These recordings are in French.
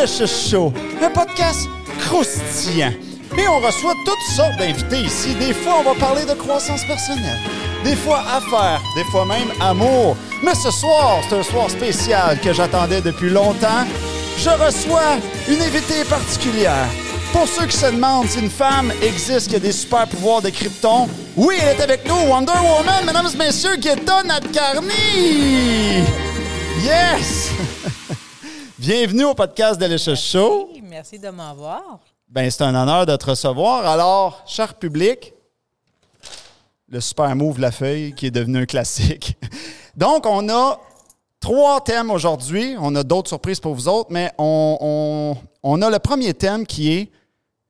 Delicious Show, un podcast croustillant. Et on reçoit toutes sortes d'invités ici. Des fois, on va parler de croissance personnelle. Des fois, affaires. Des fois même, amour. Mais ce soir, c'est un soir spécial que j'attendais depuis longtemps. Je reçois une invitée particulière. Pour ceux qui se demandent si une femme existe qui a des super pouvoirs de krypton, oui, elle est avec nous, Wonder Woman, mesdames et messieurs, Guetta Nadkarni! Yes! Bienvenue au podcast Delicious Show. Merci de m'avoir. Ben, c'est un honneur de te recevoir. Alors, cher public, le super move La Feuille qui est devenu un classique. Donc, on a trois thèmes aujourd'hui. On a d'autres surprises pour vous autres, mais on, on- on a le premier thème qui est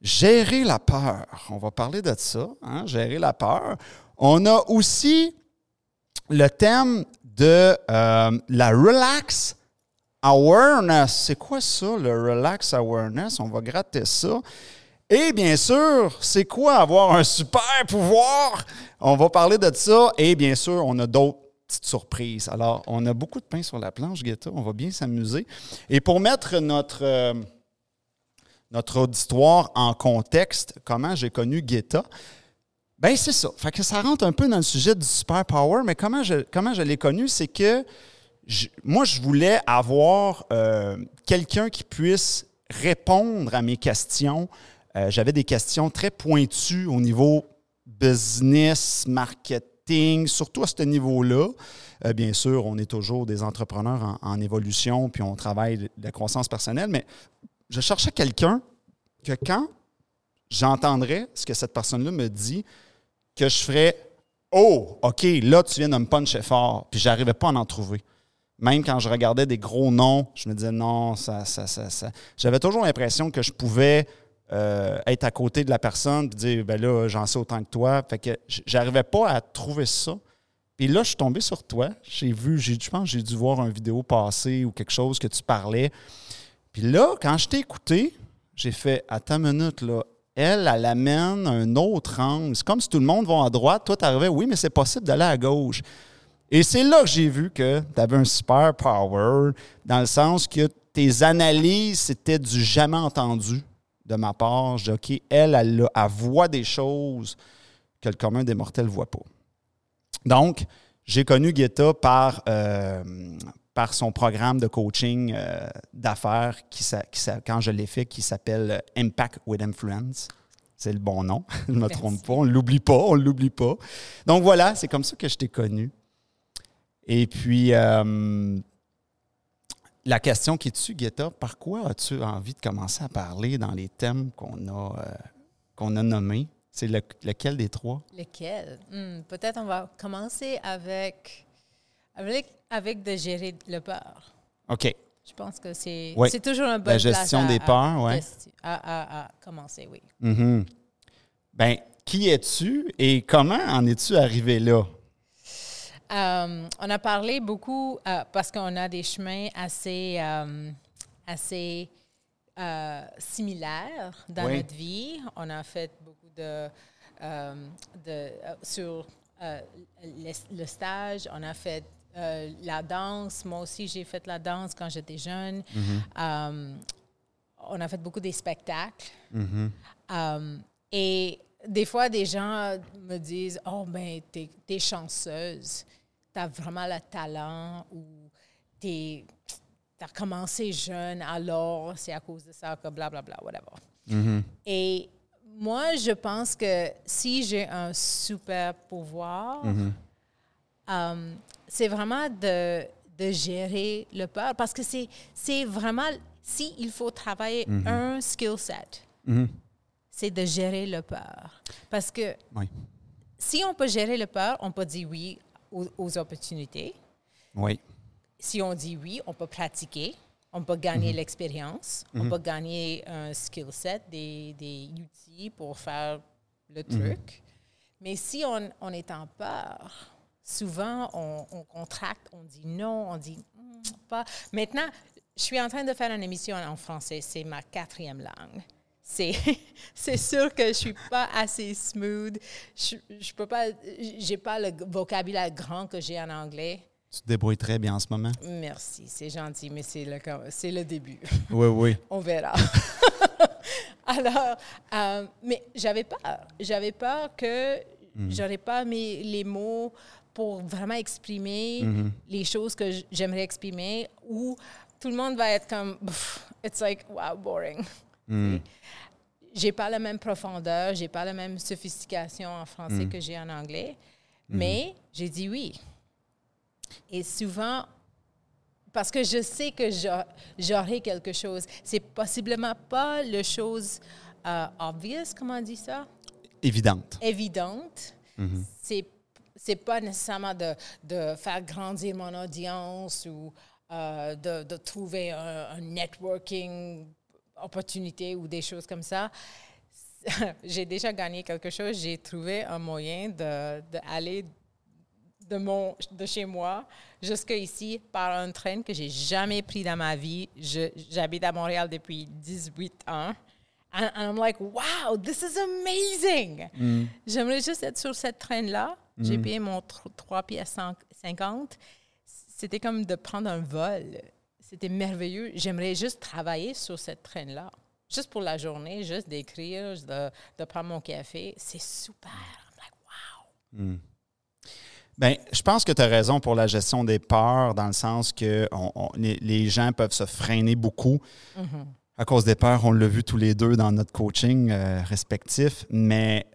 gérer la peur. On va parler de ça, hein, gérer la peur. On a aussi le thème de euh, la relax awareness. C'est quoi ça, le relax awareness? On va gratter ça. Et bien sûr, c'est quoi avoir un super pouvoir? On va parler de ça. Et bien sûr, on a d'autres petites surprises. Alors, on a beaucoup de pain sur la planche, Guetta. On va bien s'amuser. Et pour mettre notre, euh, notre auditoire en contexte, comment j'ai connu Guetta, ben c'est ça. Fait que ça rentre un peu dans le sujet du super power, mais comment comment je l'ai connu, c'est que moi, je voulais avoir euh, quelqu'un qui puisse répondre à mes questions. Euh, J'avais des questions très pointues au niveau business, marketing, surtout à ce niveau-là. Euh, bien sûr, on est toujours des entrepreneurs en, évolution, puis on travaille la croissance personnelle, mais je cherchais quelqu'un que quand j'entendrais ce que cette personne-là me dit, que je ferais Oh, OK, là, tu viens de me puncher fort. Puis j'arrivais pas à en trouver. Même quand je regardais des gros noms, je me disais non, ça, ça, ça, ça. J'avais toujours l'impression que je pouvais euh, être à côté de la personne et dire ben là, j'en sais autant que toi. Fait que j'arrivais pas à trouver ça. Puis là, je suis tombé sur toi. J'ai vu, j'ai, je pense j'ai dû voir une vidéo passer ou quelque chose que tu parlais. Puis là, quand je t'ai écouté, j'ai fait Attends une minute, là. Elle, elle amène un autre angle. C'est comme si tout le monde va à droite. Toi, tu arrivais, oui, mais c'est possible d'aller à gauche. Et c'est là que j'ai vu que tu avais un super power, dans le sens que tes analyses, c'était du jamais entendu de ma part. Je dis, OK, elle, elle, a- elle voit des choses que le commun des mortels ne voit pas. Donc, j'ai connu Guetta par, euh, par son programme de coaching euh, d'affaires, qui, qui quand je l'ai fait, qui s'appelle euh, Impact with Influence. C'est le bon nom, je ne me Merci. trompe pas, on ne l'oublie pas, on ne l'oublie pas. Donc voilà, c'est comme ça que je t'ai connu. Et puis, euh, la question qui est dessus, Guetta, par quoi as-tu envie de commencer à parler dans les thèmes qu'on a, euh, qu'on a nommés? C'est le- lequel des trois? Lequel? Hmm, Peut-être on va commencer avec, avec, avec de gérer le peur. OK. Je pense que c'est Oui. c'est toujours un bon La gestion des peurs, ouais. À, à- à commencer, oui. Mhm. Ben, qui es-tu et comment en es-tu arrivé là? Euh, on a parlé beaucoup euh, parce qu'on a des chemins assez, euh, assez similaires dans Oui. notre vie. On a fait beaucoup de, de sur le, stage. On a fait la danse. Moi aussi, j'ai fait la danse quand j'étais jeune. Euh, on a fait beaucoup des spectacles. Euh, et des fois, des gens me disent Oh, ben, t'es es chanceuse. T'as vraiment le talent ou t'es. T'as commencé jeune, alors c'est à cause de ça que blablabla, whatever. Et moi, je pense que si j'ai un super pouvoir, euh, c'est vraiment de, de gérer le peur parce que c'est vraiment, si il faut travailler un skill set, c'est de gérer le peur. Parce que Oui. si on peut gérer le peur, on peut dire oui aux, aux opportunités. Oui. Si on dit oui, on peut pratiquer, on peut gagner l'expérience, on peut gagner un skill set, des, des outils pour faire le truc. Mais si on, on est en peur, souvent on, on contracte, on dit non, on dit Hmm, pas. Maintenant, je suis en train de faire une émission en français, c'est ma quatrième langue. C'est, c'est sûr que je suis pas assez smooth. Je, je peux pas, j'ai pas le vocabulaire grand que j'ai en anglais. Tu te débrouilles très bien en ce moment. Merci, c'est gentil, mais c'est le, c'est le début. Oui, oui. On verra. Alors, euh, mais j'avais peur. J'avais peur que mm. j'aurais pas mes, les mots pour vraiment exprimer mm-hmm. les choses que j'aimerais exprimer ou tout le monde va être comme, it's like, wow, boring. Mm. J'ai pas la même profondeur, j'ai pas la même sophistication en français mm. que j'ai en anglais, mm-hmm. mais j'ai dit oui. Et souvent, parce que je sais que j'aurai quelque chose. C'est possiblement pas le chose euh, obvious, comment on dit ça? Évidente. Évidente. Mm-hmm. C'est c'est pas nécessairement de, de, faire grandir mon audience ou euh, de, de, trouver un, networking opportunité ou des choses comme ça. j'ai déjà gagné quelque chose. J'ai trouvé un moyen d'aller de, de, mon, de chez moi jusqu'ici par un train que j'ai jamais pris dans ma vie. J'habite à Montréal depuis 18 ans. And, I'm like, wow, this is amazing. Mm. J'aimerais juste être sur cette train-là. J'ai mm. payé mon 3 pièces 50. C'était comme de prendre un vol. C'était merveilleux. J'aimerais juste travailler sur cette train-là. Juste pour la journée, juste d'écrire, de, de, prendre mon café. C'est super. I'm like, wow. Mm. Bien, je pense que tu as raison pour la gestion des peurs, dans le sens que les, gens peuvent se freiner beaucoup mm-hmm. à cause des peurs. On l'a vu tous les deux dans notre coaching euh, respectif. Mais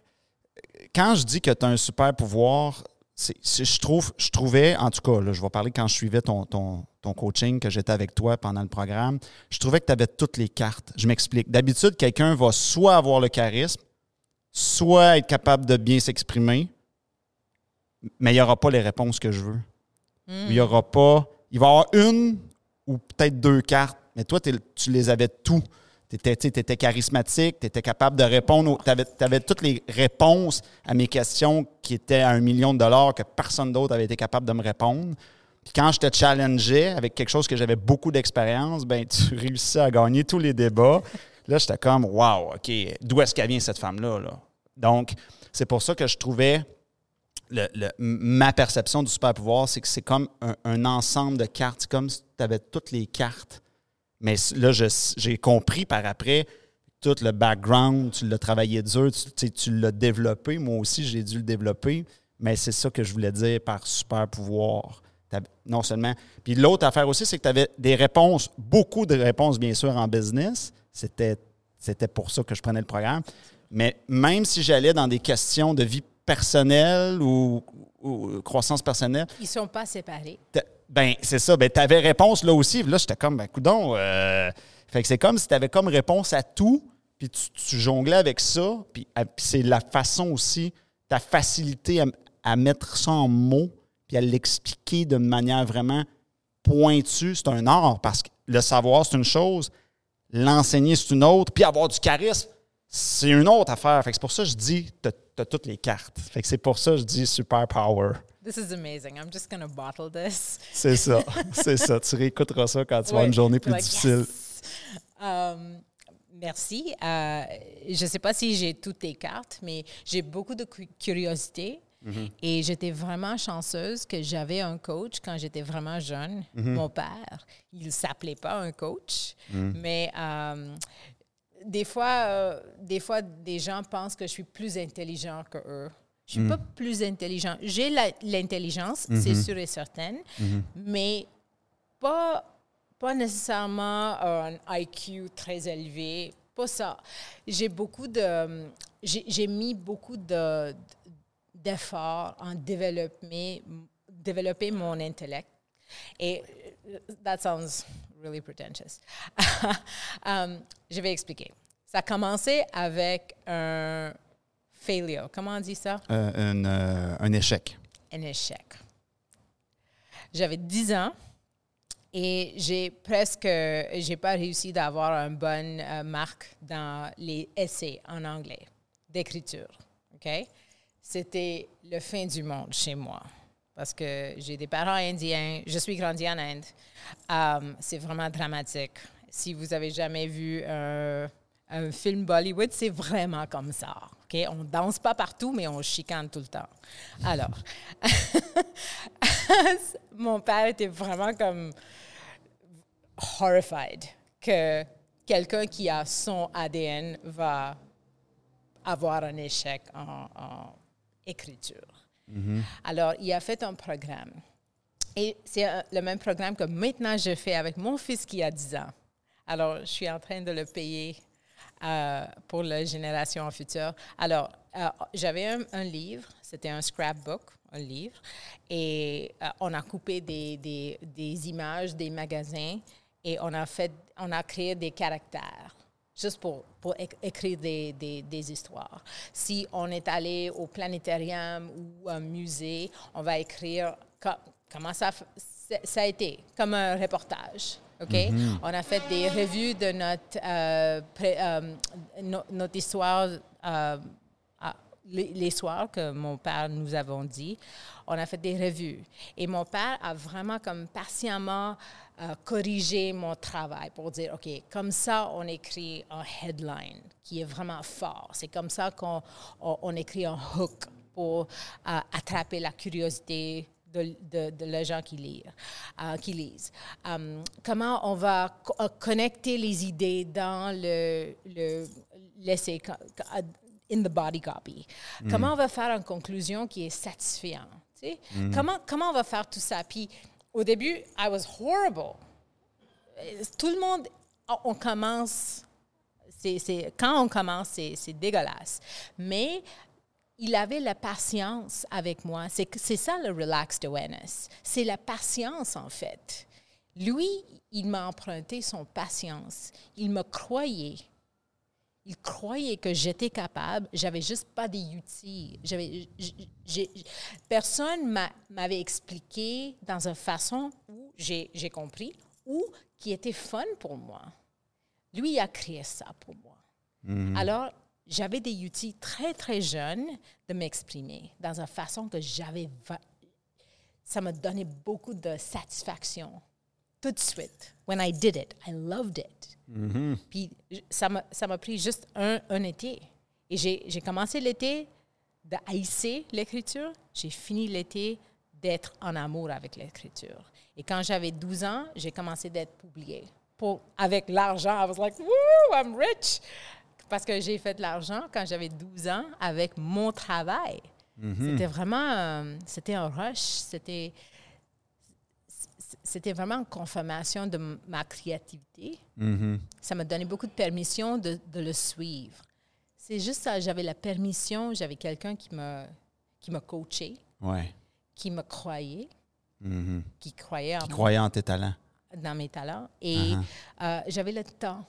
quand je dis que tu as un super pouvoir, je, trouve, je trouvais, en tout cas, là, je vais parler quand je suivais ton, ton, ton coaching, que j'étais avec toi pendant le programme, je trouvais que tu avais toutes les cartes. Je m'explique. D'habitude, quelqu'un va soit avoir le charisme, soit être capable de bien s'exprimer, mais il n'y aura pas les réponses que je veux. Il y aura pas. Il va y avoir une ou peut-être deux cartes, mais toi, tu les avais tout. Tu étais, charismatique, tu étais capable de répondre. Tu avais, toutes les réponses à mes questions qui étaient à un million de dollars que personne d'autre avait été capable de me répondre. Puis quand je te challengeais avec quelque chose que j'avais beaucoup d'expérience, ben tu réussissais à gagner tous les débats. Là, j'étais comme, wow, OK, d'où est-ce qu'elle vient cette femme-là? Là? Donc, c'est pour ça que je trouvais ma perception du super pouvoir, c'est que c'est comme un, ensemble de cartes. C'est comme si tu avais toutes les cartes. Mais là, j'ai compris par après tout le background, tu l'as travaillé dur, tu, tu l'as développé. Moi aussi, j'ai dû le développer. Mais c'est ça que je voulais dire par super pouvoir. Non seulement. Puis l'autre affaire aussi, c'est que tu avais des réponses, beaucoup de réponses, bien sûr, en business. C'était, pour ça que je prenais le programme. Mais même si j'allais dans des questions de vie personnel ou, croissance personnelle. Ils sont pas séparés. Ben, c'est ça. Ben, tu avais réponse là aussi. Là, j'étais comme, ben, coudon. Euh, fait que c'est comme si tu avais comme réponse à tout, puis tu, jonglais avec ça. Puis, c'est la façon aussi, ta facilité à, mettre ça en mots, puis à l'expliquer d'une manière vraiment pointue. C'est un art parce que le savoir, c'est une chose, l'enseigner, c'est une autre, puis avoir du charisme, c'est une autre affaire. Fait que c'est pour ça que je dis, tu as, toutes les cartes. Fait que c'est pour ça que je dis super power. This is amazing. I'm just gonna bottle this. C'est ça. c'est ça. Tu réécouteras ça quand tu vas avoir une journée plus difficile. Um, merci. Euh, je ne sais pas si j'ai toutes tes cartes, mais j'ai beaucoup de curiosité. Mm-hmm. Et j'étais vraiment chanceuse que j'avais un coach quand j'étais vraiment jeune. Mm-hmm. Mon père, il ne s'appelait pas un coach, mm. mais um, des fois, euh, des fois, des gens pensent que je suis plus intelligent que eux. Je ne suis pas mm. plus intelligent. J'ai l'intelligence, c'est mm-hmm. sûr et certain, mm-hmm. mais pas, pas nécessairement un IQ très élevé. Pas ça. J'ai beaucoup de. J'ai mis beaucoup d'efforts en développer, développer mon intellect. Et euh, that sounds really pretentious. um, je vais expliquer. Ça a commencé avec un failure. Comment on dit ça? Euh, un, euh, un, échec. Un échec. J'avais 10 ans et j'ai presque, j'ai pas réussi d'avoir une bonne euh, marque dans les essais en anglais d'écriture. OK? C'était le fin du monde chez moi parce que j'ai des parents indiens, je suis grandi en Inde. Um, c'est vraiment dramatique. Si vous avez jamais vu un, film Bollywood, c'est vraiment comme ça. OK? OK? On danse pas partout, mais on chicane tout le temps. Alors, mon père était vraiment comme horrified que quelqu'un qui a son ADN va avoir un échec en, écriture. Alors, il a fait un programme. Et c'est le même programme que maintenant je fais avec mon fils qui a 10 ans. Alors, je suis en train de le payer euh, pour la génération future. Alors, euh, j'avais un, livre, c'était un scrapbook, un livre, et euh, on a coupé des, des, des, images des magasins et on a, fait, on a créé des caractères juste pour, pour écrire des, des, des, histoires. Si on est allé au planétarium ou un musée, on va écrire comment ça, ça a été, comme un reportage. OK? Mm-hmm. On a fait des revues de notre, euh, euh, notre histoire, euh, les, soirs que mon père nous avons dit. On a fait des revues. Et mon père a vraiment comme patiemment corrigé mon travail pour dire, OK, comme ça, on écrit un headline qui est vraiment fort. C'est comme ça qu'on on, écrit un hook pour attraper la curiosité de, de, les gens qui, lisent. Euh, qui lisent. Um, comment on va euh, connecter les idées dans le, le l'essai, in the body copy. Mm. Comment on va faire une conclusion qui est satisfaisante. Tu sais? Mm. comment, comment on va faire tout ça? Puis au début, I was horrible. Tout le monde, on commence c'est, quand on commence, c'est, dégueulasse. Mais il avait la patience avec moi. C'est, c'est ça le relaxed awareness. C'est la patience, en fait. Lui, il m'a emprunté son patience. Il me croyait. Il croyait que j'étais capable. J'avais juste pas des outils. J'avais, personne m'avait expliqué dans une façon où j'ai, compris ou qui était fun pour moi. Lui, il a créé ça pour moi. Mm-hmm. Alors, j'avais des outils très, très jeunes de m'exprimer dans une façon que j'avais. Ça me donnait beaucoup de satisfaction tout de suite. When I did it, I loved it. Mm-hmm. Puis ça m'a pris juste un, un été. Et j'ai commencé l'été de haïsser l'écriture. J'ai fini l'été d'être en amour avec l'écriture. Et quand j'avais 12 ans, j'ai commencé d'être publié. Pour, avec l'argent, I was like, woo, I'm rich. Parce que j'ai fait de l'argent quand j'avais 12 ans avec mon travail. Mhm. C'était vraiment, euh, c'était un rush, c'était, c'était vraiment une confirmation de ma créativité. Mhm. Ça m'a donné beaucoup de permission de, de le suivre. C'est juste ça, j'avais la permission, j'avais quelqu'un qui me, qui ouais. qui me croyait, mhm. qui croyait en, qui croyait en tes talents. Dans mes talents. Et uh-huh. euh, j'avais le temps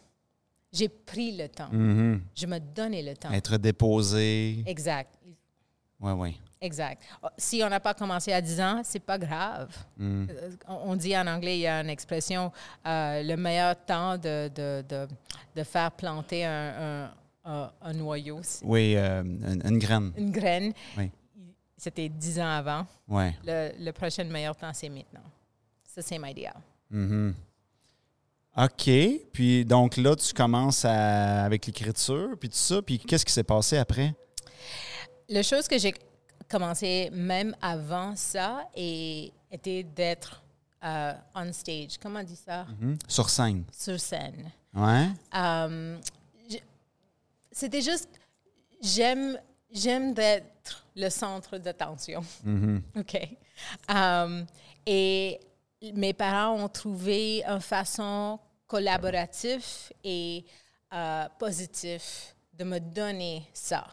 j'ai pris le temps. Mm-hmm. Je me donnais le temps. Être déposé. Exact. Oui, oui. Exact. Oh, si on n'a pas commencé à 10 ans, c'est pas grave. Mm. Euh, on dit en anglais, il y a une expression, euh, le meilleur temps de, de, de, de faire planter un, un, un, noyau. Oui, euh, une, graine. Une graine. Oui. C'était 10 ans avant. Le, le prochain meilleur temps, c'est maintenant. Ça, c'est my idea. Mm-hmm. OK. Puis donc là, tu commences avec l'écriture, puis tout ça. Puis qu'est-ce qui s'est passé après? La chose que j'ai commencé même avant ça et était d'être euh, on stage. Comment on dit ça? Mm-hmm. Sur scène. Sur scène. Ouais. Um, c'était juste, j'aime, j'aime d'être le centre d'attention. Mm-hmm. OK. Um, et mes parents ont trouvé une façon collaboratif et euh, positif de me donner ça.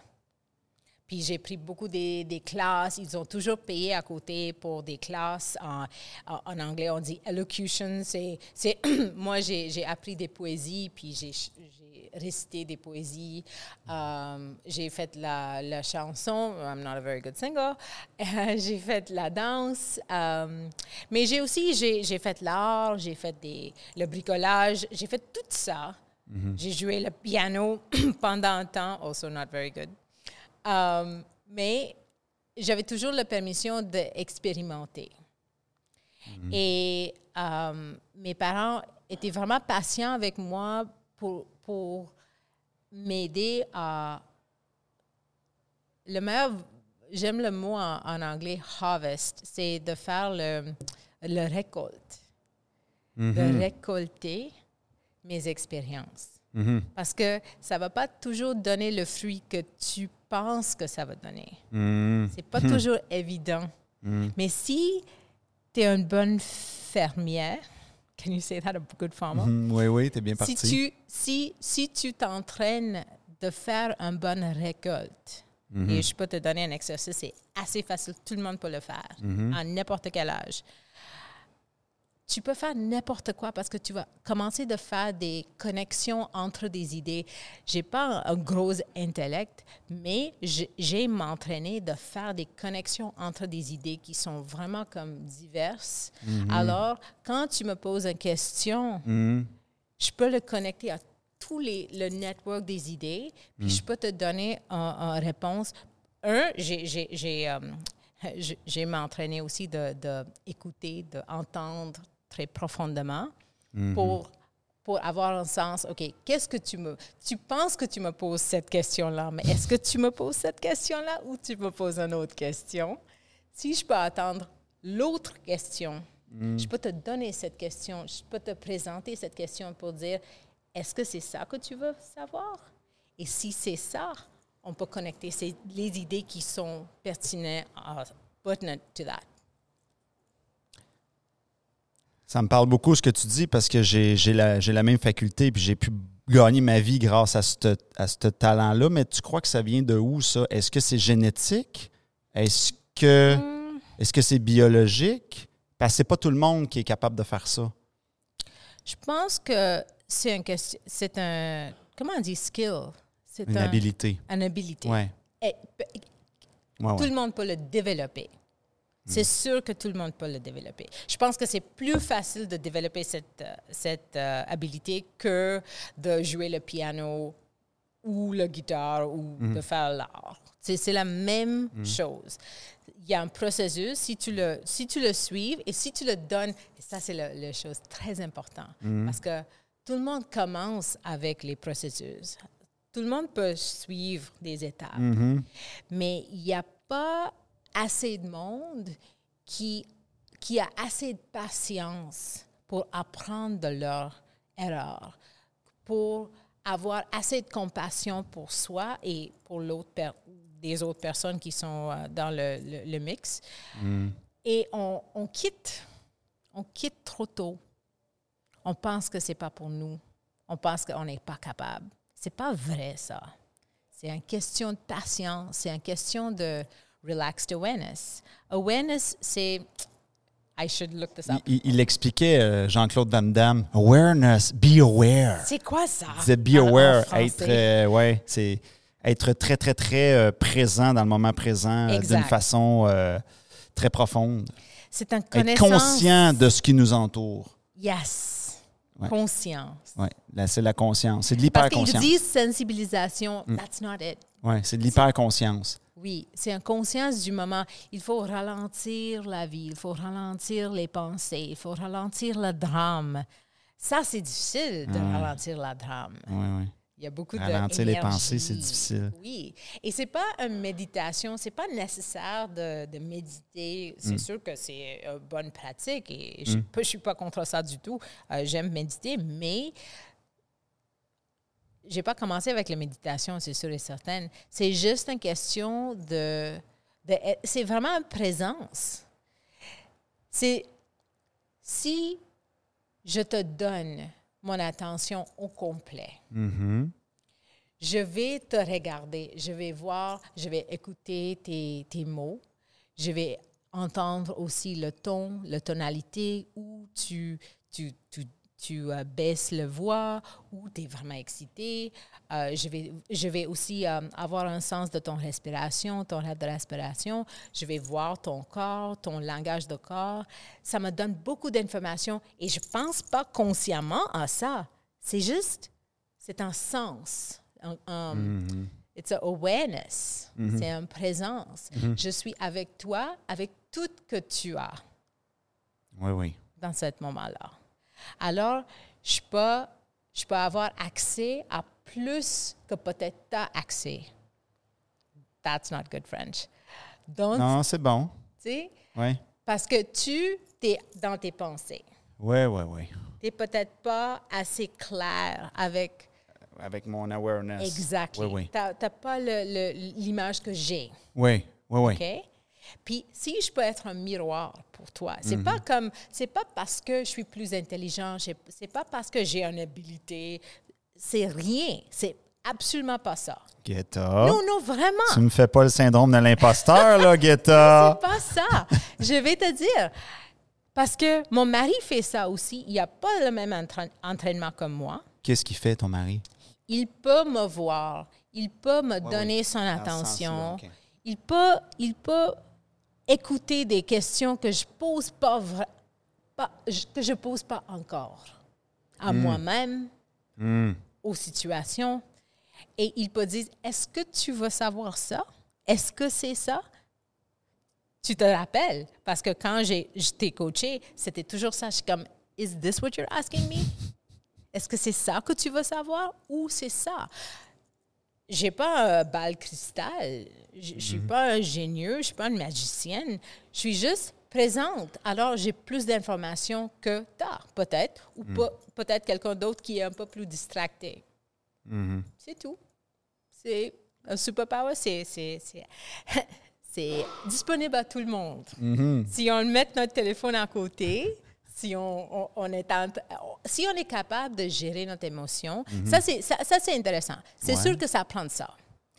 Puis j'ai pris beaucoup des, des, classes. Ils ont toujours payé à côté pour des classes. En, en, anglais, on dit elocution. C'est, moi, j'ai, appris des poésies, puis j'ai, récité des poésies. Um, j'ai fait la, la, chanson. I'm not a very good singer. j'ai fait la danse. Um, mais j'ai aussi, j'ai, fait l'art, j'ai fait des, le bricolage. J'ai fait tout ça. Mm-hmm. J'ai joué le piano pendant un temps, also not very good. Um, mais j'avais toujours la permission d'expérimenter. Mm-hmm. Et um, mes parents étaient vraiment patients avec moi pour, pour m'aider à le meilleur, j'aime le mot en, en anglais harvest, c'est de faire le, le récolte, de récolter mes expériences. Parce que ça ne va pas toujours donner le fruit que tu penses que ça va donner. Mhm. C'est pas toujours évident. Mais si tu es une bonne fermière, can you say that a good farmer? Mhm, Oui, oui, t'es bien Si parti. tu si, si tu t'entraînes de faire une bonne récolte, et je peux te donner un exercice, c'est assez facile, tout le monde peut le faire, Mhm. à n'importe quel âge. Tu peux faire n'importe quoi parce que tu vas commencer de faire des connexions entre des idées. J'ai pas un gros intellect, mais j'ai m'entraîné de faire des connexions entre des idées qui sont vraiment comme diverses. Alors, quand tu me poses une question, Mhm. je peux le connecter à tous les le network des idées, puis je peux te donner une réponse. Un, j'ai j'ai euh, m'entraîné aussi de, de écouter, d'entendre très profondément pour pour avoir un sens. Ok, qu'est-ce que tu me tu penses que tu me poses cette question là, mais est-ce que tu me poses cette question là ou tu me poses une autre question? Si je peux attendre l'autre question, je peux te donner cette question, je peux te présenter cette question pour dire est-ce que c'est ça que tu veux savoir? Et si c'est ça, on peut connecter les idées qui sont pertinentes à pertinent to that. Ça me parle beaucoup ce que tu dis parce que j'ai la, même faculté puis j'ai pu gagner ma vie grâce à ce à talent-là. Mais tu crois que ça vient de où, ça? Est-ce que c'est génétique? Est-ce que Hmm. est-ce que c'est biologique? Parce que c'est pas tout le monde qui est capable de faire ça. Je pense que c'est un c'est un comment on dit skill, c'est Une un, habilité. une habilité. Ouais. Et- Ouais, Tout ouais. le monde peut le développer. C'est sûr que tout le monde peut le développer. Je pense que c'est plus facile de développer cette, euh, cette euh, habilité que de jouer le piano ou la guitare ou de faire l'art. C'est c'est la même chose. Il y a un processus, si tu le, si tu le suives et si tu le donnes, et ça c'est la, la chose très importante, parce que tout le monde commence avec les processus. Tout le monde peut suivre des étapes mais il n'y a pas assez de monde qui, qui a assez de patience pour apprendre de leurs erreurs, pour avoir assez de compassion pour soi et pour l'autre des autres personnes qui sont euh, dans le, le- le mix. Et on, on quitte, on quitte trop tôt. On pense que c'est pas pour nous. On pense qu'on n'est pas capable. C'est pas vrai ça. C'est une question de patience, c'est une question de relaxed awareness. Awareness, c'est. I should look this Il, up. il- il expliquait, euh, Jean-Claude Van Damme, awareness, be aware. C'est quoi ça? Il disait be en aware, être, euh, ouais, c'est être très, très, très euh, présent dans le moment présent euh, d'une façon très profonde. C'est Être connaissance. conscient de ce qui nous entoure. Yes. Ouais. Conscience. Là, c'est la conscience. C'est de Parce qu'ils l'hyperconscience. disent sensibilisation, Mm. that's not it. Ouais, c'est de l'hyperconscience. Oui, c'est une conscience du moment. Il faut ralentir la vie, il faut ralentir les pensées, il faut ralentir le drame. Ça, c'est difficile de ralentir le drame. Ouais, ouais. Il y a beaucoup de Ralentir les pensées, c'est difficile. Oui. Et c'est pas une méditation, c'est pas nécessaire de, de méditer. Mm. C'est sûr que c'est une bonne pratique et je ne suis pas contre ça du tout. Euh, J'aime méditer, mais j'ai pas commencé avec la méditation, c'est sûr et certain. C'est juste une question de, de c'est vraiment une présence. C'est si je te donne mon attention au complet Mhm. je vais te regarder, je vais voir, je vais écouter tes, tes mots, je vais entendre aussi le ton, la tonalité, où tu, tu, tu, tu euh, baisses la voix, où tu es vraiment excité. Euh, je, vais, je vais aussi euh, avoir un sens de ton respiration, ton rate de respiration. Je vais voir ton corps, ton langage de corps. Ça me donne beaucoup d'informations et je ne pense pas consciemment à ça. C'est juste c'est un sens. Un, un- It's a awareness. C'est une présence. Je suis avec toi, avec tout que tu as Oui, oui. dans ce moment-là. Alors, je peux, je peux avoir accès à plus que peut-être tu as accès that's not good French. Donc, Non, c'est bon. tu sais, Oui. parce que tu es dans tes pensées. Oui, oui, oui. Tu n'es peut-être pas assez clair avec Avec mon awareness. exactement. Oui, oui. Tu n'as pas l'image que j'ai. Oui, oui, oui. OK? Puis si je peux être un miroir pour toi, c'est Mhm. pas comme c'est pas parce que je suis plus intelligent, c'est pas parce que j'ai une habilité, c'est rien, c'est absolument pas ça. Guetta. Non, non, vraiment. Tu me fais pas le syndrome de l'imposteur, là, Guetta. C'est pas ça. Je vais te dire. Parce que mon mari fait ça aussi. Il n'a pas le même entraîn- entraînement que moi. Qu'est-ce qu'il fait, ton mari? Il peut me voir. Il peut me donner oui. son attention. Il, peut, il peut écouter des questions que je pose pas, que je pose pas encore à moi-même, aux situations. Et il peut dire, est-ce que tu veux savoir ça? Est-ce que c'est ça? Tu te rappelles? Parce que quand j'ai, je t'ai coaché, c'était toujours ça. Je suis comme, is this what you're asking me? Est-ce que c'est ça que tu veux savoir ou c'est ça? J'ai pas un bal cristal. Je je suis pas un génieux, je suis pas une magicienne. Je suis juste présente. Alors, j'ai plus d'informations que t'as, peut-être, ou pe- peut-être quelqu'un d'autre qui est un peu plus distracté. C'est tout. C'est un superpower, c'est, c'est, disponible à tout le monde. Si on met notre téléphone à côté, si on, on- on est, en- si on est capable de gérer notre émotion, ça, c'est, ça, ça, c'est intéressant. C'est Ouais. sûr que ça prend de ça.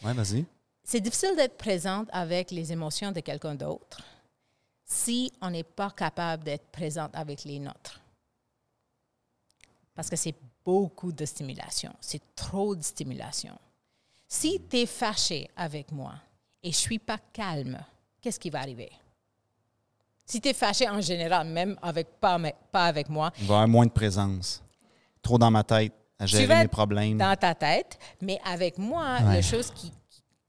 Oui, vas-y. C'est difficile d'être présente avec les émotions de quelqu'un d'autre si on n'est pas capable d'être présente avec les nôtres. Parce que c'est beaucoup de stimulation. C'est trop de stimulation. Si tu es fâché avec moi et je suis pas calme, qu'est-ce qui va arriver? Si tu es fâché en général, même avec, pas, mais- pas avec moi, Il va y avoir moins de présence. Trop dans ma tête à tu gérer vas mes problèmes. dans ta tête, mais avec moi, Ouais. la chose qui,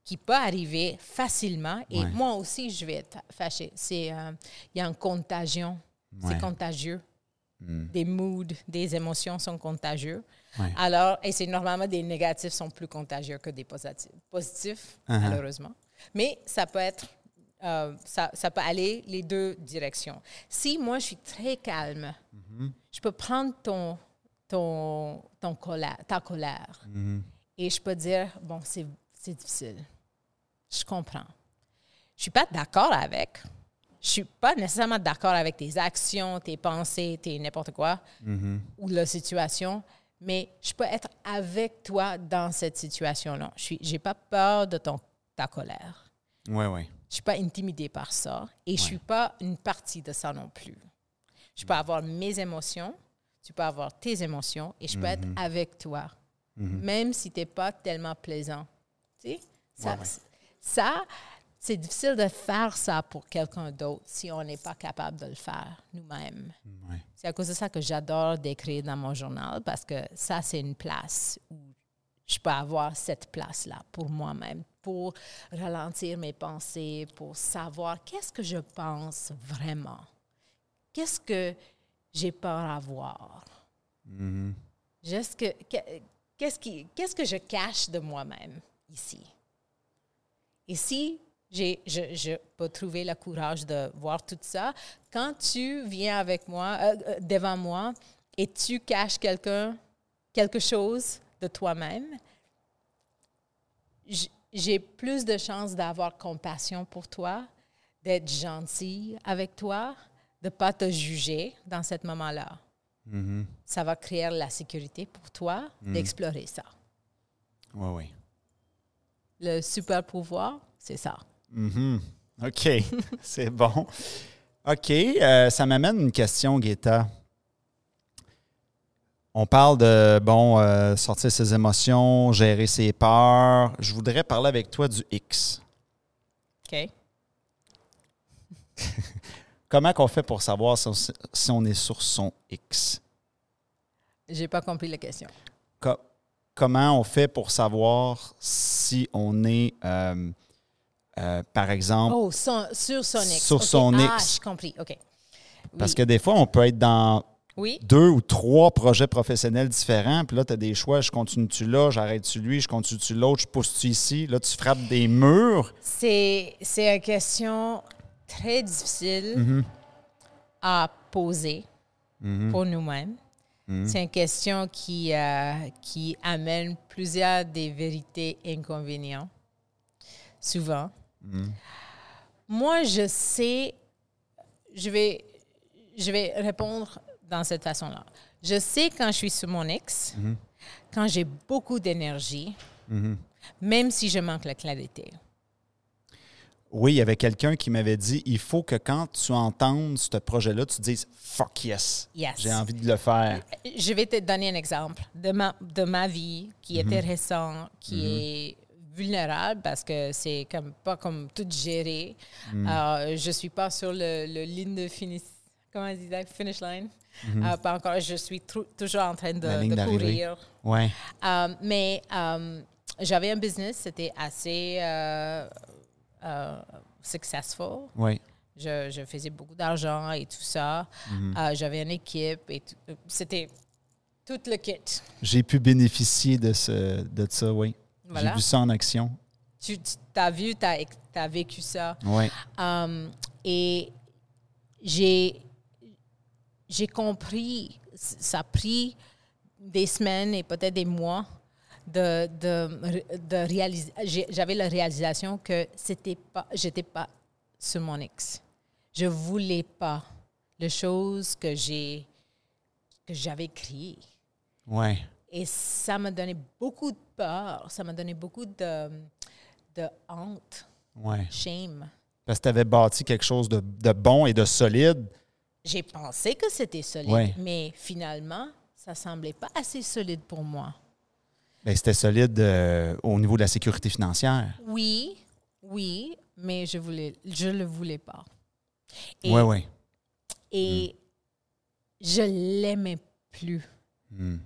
qui peut arriver facilement, et Ouais. moi aussi, je vais être fâchée, euh, il y a une contagion. Ouais. C'est contagieux. Des moods, des émotions sont contagieux. Ouais. Alors, et c'est normalement des négatifs sont plus contagieux que des positifs, positifs Uh-huh. malheureusement. Mais ça peut être, euh, ça, ça peut aller les deux directions. Si moi, je suis très calme, je peux prendre ton, ton, ton colère, ta colère et je peux dire, bon, c'est c'est difficile. Je comprends. Je suis pas d'accord avec. Je suis pas nécessairement d'accord avec tes actions, tes pensées, tes n'importe quoi ou la situation, mais je peux être avec toi dans cette situation-là. Je j'ai pas peur de ton, ta colère. Oui, oui. Je suis pas intimidée par ça et je suis pas une partie de ça non plus. Je peux avoir mes émotions, tu peux avoir tes émotions et je peux être avec toi, même si tu n'es pas tellement plaisant. Tu sais, ça, Ouais, ouais. Ça, c'est difficile de faire ça pour quelqu'un d'autre si on n'est pas capable de le faire nous-mêmes. Ouais. C'est à cause de ça que j'adore d'écrire dans mon journal parce que ça, c'est une place où je peux avoir cette place-là pour moi-même, pour ralentir mes pensées, pour savoir qu'est-ce que je pense vraiment. Qu'est-ce que j'ai peur à voir? Qu'est-ce que, que- qu'est-ce qui- qu'est-ce que je cache de moi-même ici? Et si j'ai, je, je peux trouver le courage de voir tout ça, quand tu viens avec moi, euh, euh, devant moi, et tu caches quelqu'un, quelque chose de toi-même, j'ai plus de chances d'avoir compassion pour toi, d'être gentil avec toi, de ne pas te juger dans ce moment-là. Ça va créer la sécurité pour toi d'explorer ça. Oui, oui. Le super pouvoir, c'est ça. OK. C'est bon. OK. euh, ça m'amène une question, Guetta. On parle de, bon, euh, sortir ses émotions, gérer ses peurs. Je voudrais parler avec toi du X. OK? Comment qu'on fait pour savoir si on, si on est sur son X? J'ai pas compris la question. Co- comment on fait pour savoir si on est, euh, euh, par exemple, Oh, son- sur son X. Sur son Ah, X. j'ai compris. OK. Parce que des fois, on peut être dans Oui. deux ou trois projets professionnels différents. Puis là, tu as des choix. Je continue-tu là, j'arrête-tu lui, je continue-tu l'autre, je pousse-tu ici? Là, tu frappes des murs. C'est, c'est une question très difficile Mm-hmm. à poser Mm-hmm. pour nous-mêmes. C'est une question qui, euh, qui amène plusieurs des vérités inconvénientes, souvent. Mm-hmm. Moi, je sais, je vais, je vais répondre dans cette façon-là. Je sais quand je suis sur mon ex, Mm-hmm. quand j'ai beaucoup d'énergie, même si je manque la clarité. Oui, il y avait quelqu'un qui m'avait dit il faut que quand tu entendes ce projet-là, tu te dises fuck yes. Yes. J'ai envie de le faire. Je vais te donner un exemple de ma, de ma vie qui est Mhm. intéressant, qui est vulnérable parce que c'est comme pas comme tout géré. Mhm. Euh, je suis pas sur le, le ligne de finish. Comment on dit ça? Finish line. Euh, pas encore. Je suis toujours en train de, Mhm. La ligne de courir. Ouais. Euh, mais euh, j'avais un business, c'était assez euh, euh, successful. Oui. Je, je faisais beaucoup d'argent et tout ça. Mhm. Euh, J'avais une équipe et tout- c'était tout le kit. J'ai pu bénéficier de, ce, de ça, oui. Voilà. J'ai vu ça en action. Tu, as vu, tu as, vécu ça. Oui. Um, et j'ai j'ai compris, ça a pris des semaines et peut-être des mois de, de, de réaliser. J'avais la réalisation que c'était pas, j'étais pas sur mon ex. Je voulais pas les choses que j'ai que j'avais créées. Oui. Et ça m'a donné beaucoup de peur, ça m'a donné beaucoup de, de honte, Oui. shame. Parce que tu avais bâti quelque chose de, de bon et de solide. J'ai pensé que c'était solide, Ouais. mais finalement, ça semblait pas assez solide pour moi. Bien, c'était solide euh, au niveau de la sécurité financière. Oui, oui, mais je voulais, je le voulais pas. Et, Oui, oui. et je l'aimais plus. Hmm.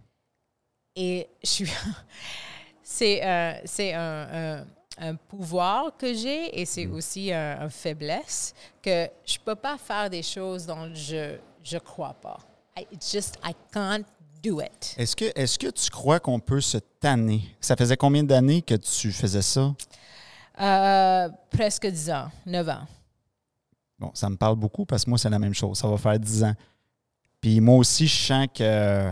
Et je suis, c'est euh, c'est un, un- un pouvoir que j'ai et c'est aussi un, une faiblesse que je peux pas faire des choses dont je je crois pas. I, it's just I can't do it. Est-ce que, est que tu crois qu'on peut se tanner? Ça faisait combien d'années que tu faisais ça? Euh, presque 10 ans, 9 ans. Bon, ça me parle beaucoup parce que moi, c'est la même chose. Ça va faire 10 ans. Puis moi aussi, je sens que,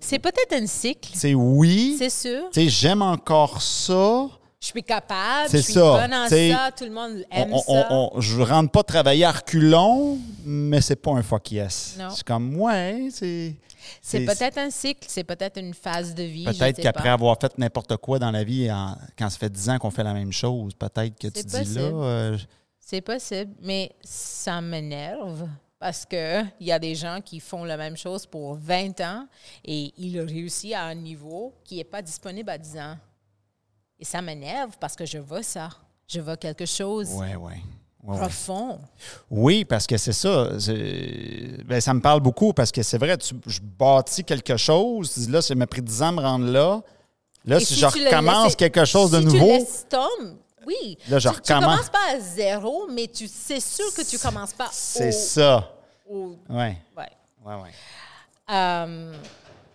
C'est peut-être un cycle, sais, oui, c'est sûr. tu sais, j'aime encore ça. Je suis capable, C'est je suis ça, bonne en t'sais, ça, tout le monde aime On, on- ça. on- je rentre pas travailler à reculons, mais c'est pas un fuck yes. Non. C'est comme, ouais, c'est. C'est peut-être un cycle, c'est peut-être une phase de vie. Peut-être qu'après avoir fait n'importe quoi dans la vie, en- quand ça fait 10 ans qu'on fait la même chose, peut-être que tu dis là. euh, C'est possible, mais ça m'énerve parce que il y a des gens qui font la même chose pour 20 ans et ils réussissent à un niveau qui n'est pas disponible à 10 ans. Et ça m'énerve parce que je veux ça. Je veux quelque chose ouais, ouais. Ouais, ouais. profond. Oui, parce que c'est ça. ben, ça me parle beaucoup parce que c'est vrai, tu, je bâtis quelque chose. tu Là, ça m'a pris 10 ans à me rendre là. Là, si, si je tu recommence laisses- quelque chose de nouveau, Tu laisses oui. Là, je tu, tu recommence. commences pas à zéro, mais tu c'est sûr que tu commences pas c'est ça. Oui, oui, oui. Euh,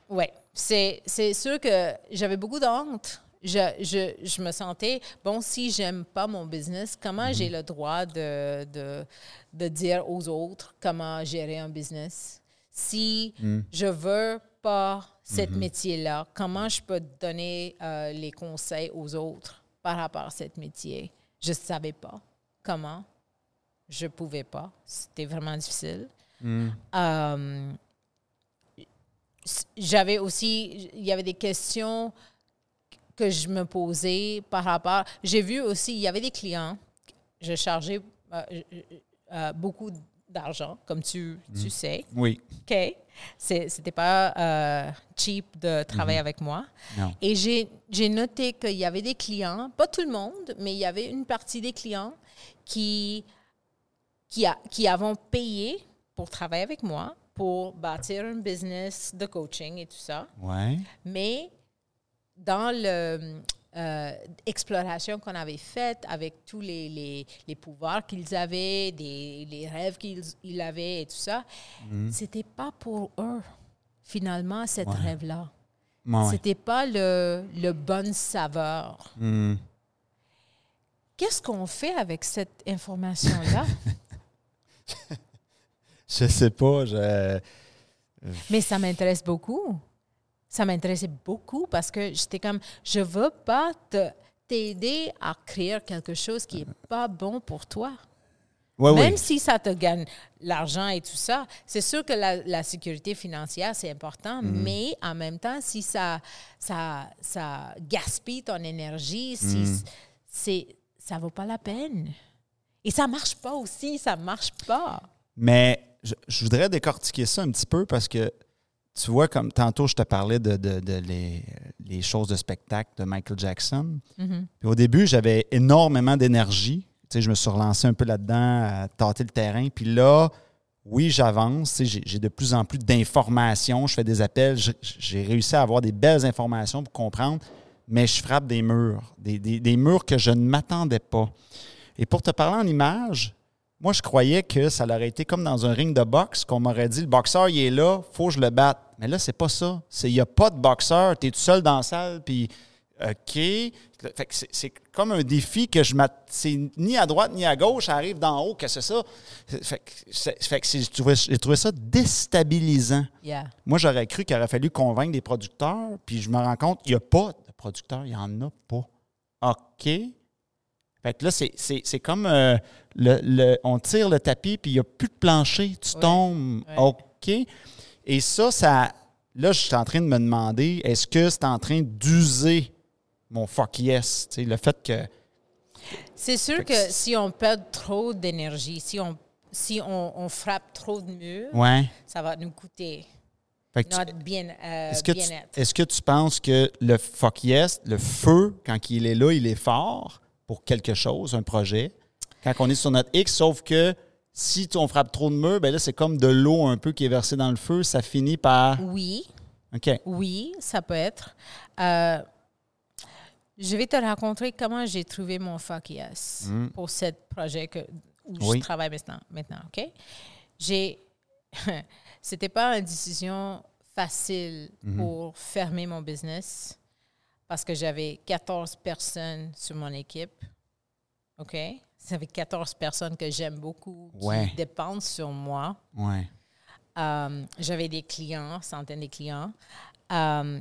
ouais, c'est, c'est sûr que j'avais beaucoup d'honte. Je, je, je me sentais, bon, si j'aime pas mon business, comment j'ai le droit de, de, de dire aux autres comment gérer un business? Si je veux pas cet métier-là, comment je peux donner euh, les conseils aux autres par rapport à ce métier? Je ne savais pas comment. Je pouvais pas. C'était vraiment difficile. Euh, j'avais aussi, il y avait des questions que je me posais par rapport. J'ai vu aussi, il y avait des clients, je chargeais euh, euh, beaucoup d'argent, comme tu, tu sais. Oui, OK? C'était pas euh, cheap de travailler avec moi. non. Et j'ai j'ai noté qu'il y avait des clients, pas tout le monde, mais il y avait une partie des clients qui, qui, a, qui avons payé pour travailler avec moi, pour bâtir un business de coaching et tout ça. Ouais. Mais dans le, euh, explorations qu'on avait faites avec tous les, les, les pouvoirs qu'ils avaient, des, les rêves qu'ils ils avaient et tout ça, c'était pas pour eux, finalement, cette Ouais. rêve-là. Ouais. C'était pas le, le bonne saveur. Hmm. Qu'est-ce qu'on fait avec cette information-là? Je sais pas. Je... Mais ça m'intéresse beaucoup. Ça m'intéressait beaucoup parce que j'étais comme, je veux pas t'aider à créer quelque chose qui est pas bon pour toi. Ouais, Même oui. si ça te gagne l'argent et tout ça, c'est sûr que la, la sécurité financière, c'est important, Mm-hmm. mais en même temps, si ça, ça, ça gaspille ton énergie, si c'est, ça vaut pas la peine. Et ça marche pas aussi, ça marche pas. Mais je, je voudrais décortiquer ça un petit peu parce que tu vois, comme tantôt, je te parlais de, de- de les, les choses de spectacle de Michael Jackson. Puis au début, j'avais énormément d'énergie. Tu sais, je me suis relancé un peu là-dedans, à tâter le terrain. Puis là, oui, j'avance. Tu sais, J'ai de plus en plus d'informations. Je fais des appels. J'ai réussi à avoir des belles informations pour comprendre. Mais je frappe des murs, des, des- des murs que je ne m'attendais pas. Et pour te parler en image, moi, je croyais que ça aurait été comme dans un ring de boxe, qu'on m'aurait dit le boxeur, il est là, faut que je le batte. Mais là, c'est pas ça. Il n'y a pas de boxeur, tu es tout seul dans la salle, puis OK. C'est- comme un défi que je C'est ni à droite ni à gauche, ça arrive d'en haut, que c'est ça. Fait que, fait j'ai trouvé, j'ai trouvé ça déstabilisant. Yeah. Moi, j'aurais cru qu'il aurait fallu convaincre des producteurs, puis je me rends compte qu'il n'y a pas de producteurs, il n'y en a pas. OK. Fait que là, c'est, c'est- c'est comme euh, le, le- on tire le tapis, puis il n'y a plus de plancher, tu Ouais. tombes. Ouais. OK. Et ça, ça. Là, je suis en train de me demander, est-ce que c'est en train d'user mon fuck yes? Tu sais, le fait que. C'est sûr Fait que si on perd trop d'énergie, si on, si on, on frappe trop de murs, Ouais. ça va nous coûter Fait que tu- notre bien, euh, Est-ce que, tu, bien-être. est-ce que tu penses que le fuck yes, le feu, quand il est là, il est fort? Pour quelque chose, un projet, quand on est sur notre X, sauf que si on frappe trop de murs, ben là, c'est comme de l'eau un peu qui est versée dans le feu, ça finit par. Oui, OK. oui, ça peut être. Euh, je vais te raconter comment j'ai trouvé mon fuck yes pour ce projet que, où Oui. je travaille maintenant, maintenant OK? J'ai... C'était pas une décision facile pour fermer mon business parce que j'avais 14 personnes sur mon équipe. OK? J'avais 14 personnes que j'aime beaucoup, qui Ouais. dépendent sur moi. Ouais. Euh, J'avais des clients, centaines de clients. Euh,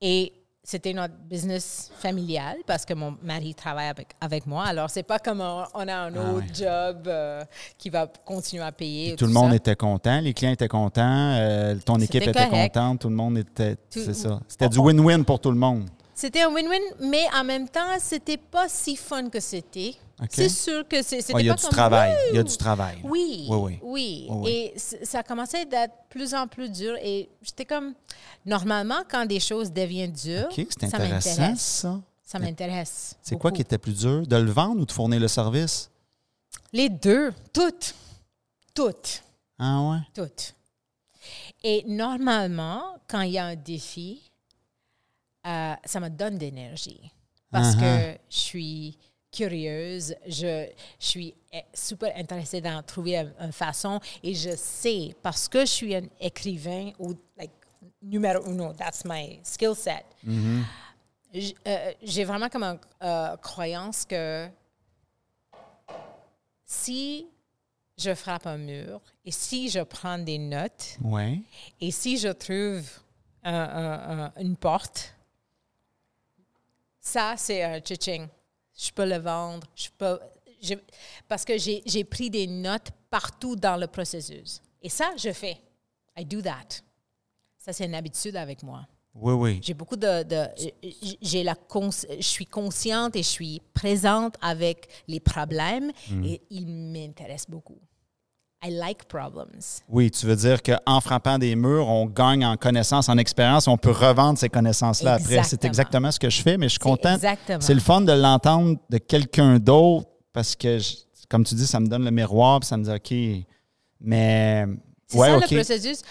et c'était notre business familial parce que mon mari travaille avec, avec moi. Alors, c'est pas comme on, on a un Ah autre ouais. job euh, qui va continuer à payer. Tout le monde était content, les clients étaient contents, euh, ton équipe était correct. contente, tout le monde était. C'est ça. C'était du win-win pour tout le monde. C'était un win-win, mais en même temps, c'était pas si fun que c'était. C'est sûr que c'est- c'était Ouais, il y a du travail. Il y a du travail. Oui, Oui, oui. Et ça commençait d'être plus en plus dur. Et j'étais comme, normalement, quand des choses deviennent dures, OK, c'est ça intéressant, m'intéresse. ça. Ça m'intéresse. C'est quoi qui était plus dur, de le vendre ou de fournir le service? Les deux, toutes. Toutes. Ah ouais? Toutes. Et normalement, quand il y a un défi, euh, ça me donne d'énergie. Parce Uh-huh. que je suis curieuse, je, je suis eh, super intéressée dans trouver une, une façon et je sais, parce que je suis un écrivain ou like, numéro uno, that's my skill set, j- euh, j'ai vraiment comme une euh, croyance que si je frappe un mur et si je prends des notes Ouais. et si je trouve un- un- un- une porte, ça, c'est un chiching. Je peux le vendre. Je peux, je- parce que j'ai pris des notes partout dans le processus. Et ça, je fais. I do that. Ça, c'est une habitude avec moi. Oui, oui. J'ai beaucoup de, de- j'ai la cons- je suis consciente et je suis présente avec les problèmes et ils m'intéressent beaucoup. I like problems. Oui, tu veux dire qu'en frappant des murs, on gagne en connaissances, en expérience, on peut revendre ces connaissances-là après. C'est Exactement. ce que je fais, mais je suis content. exactement. C'est le fun de l'entendre de quelqu'un d'autre parce que, je- comme tu dis, ça me donne le miroir puis ça me dit OK. Mais. C'est Ouais, ça le processus.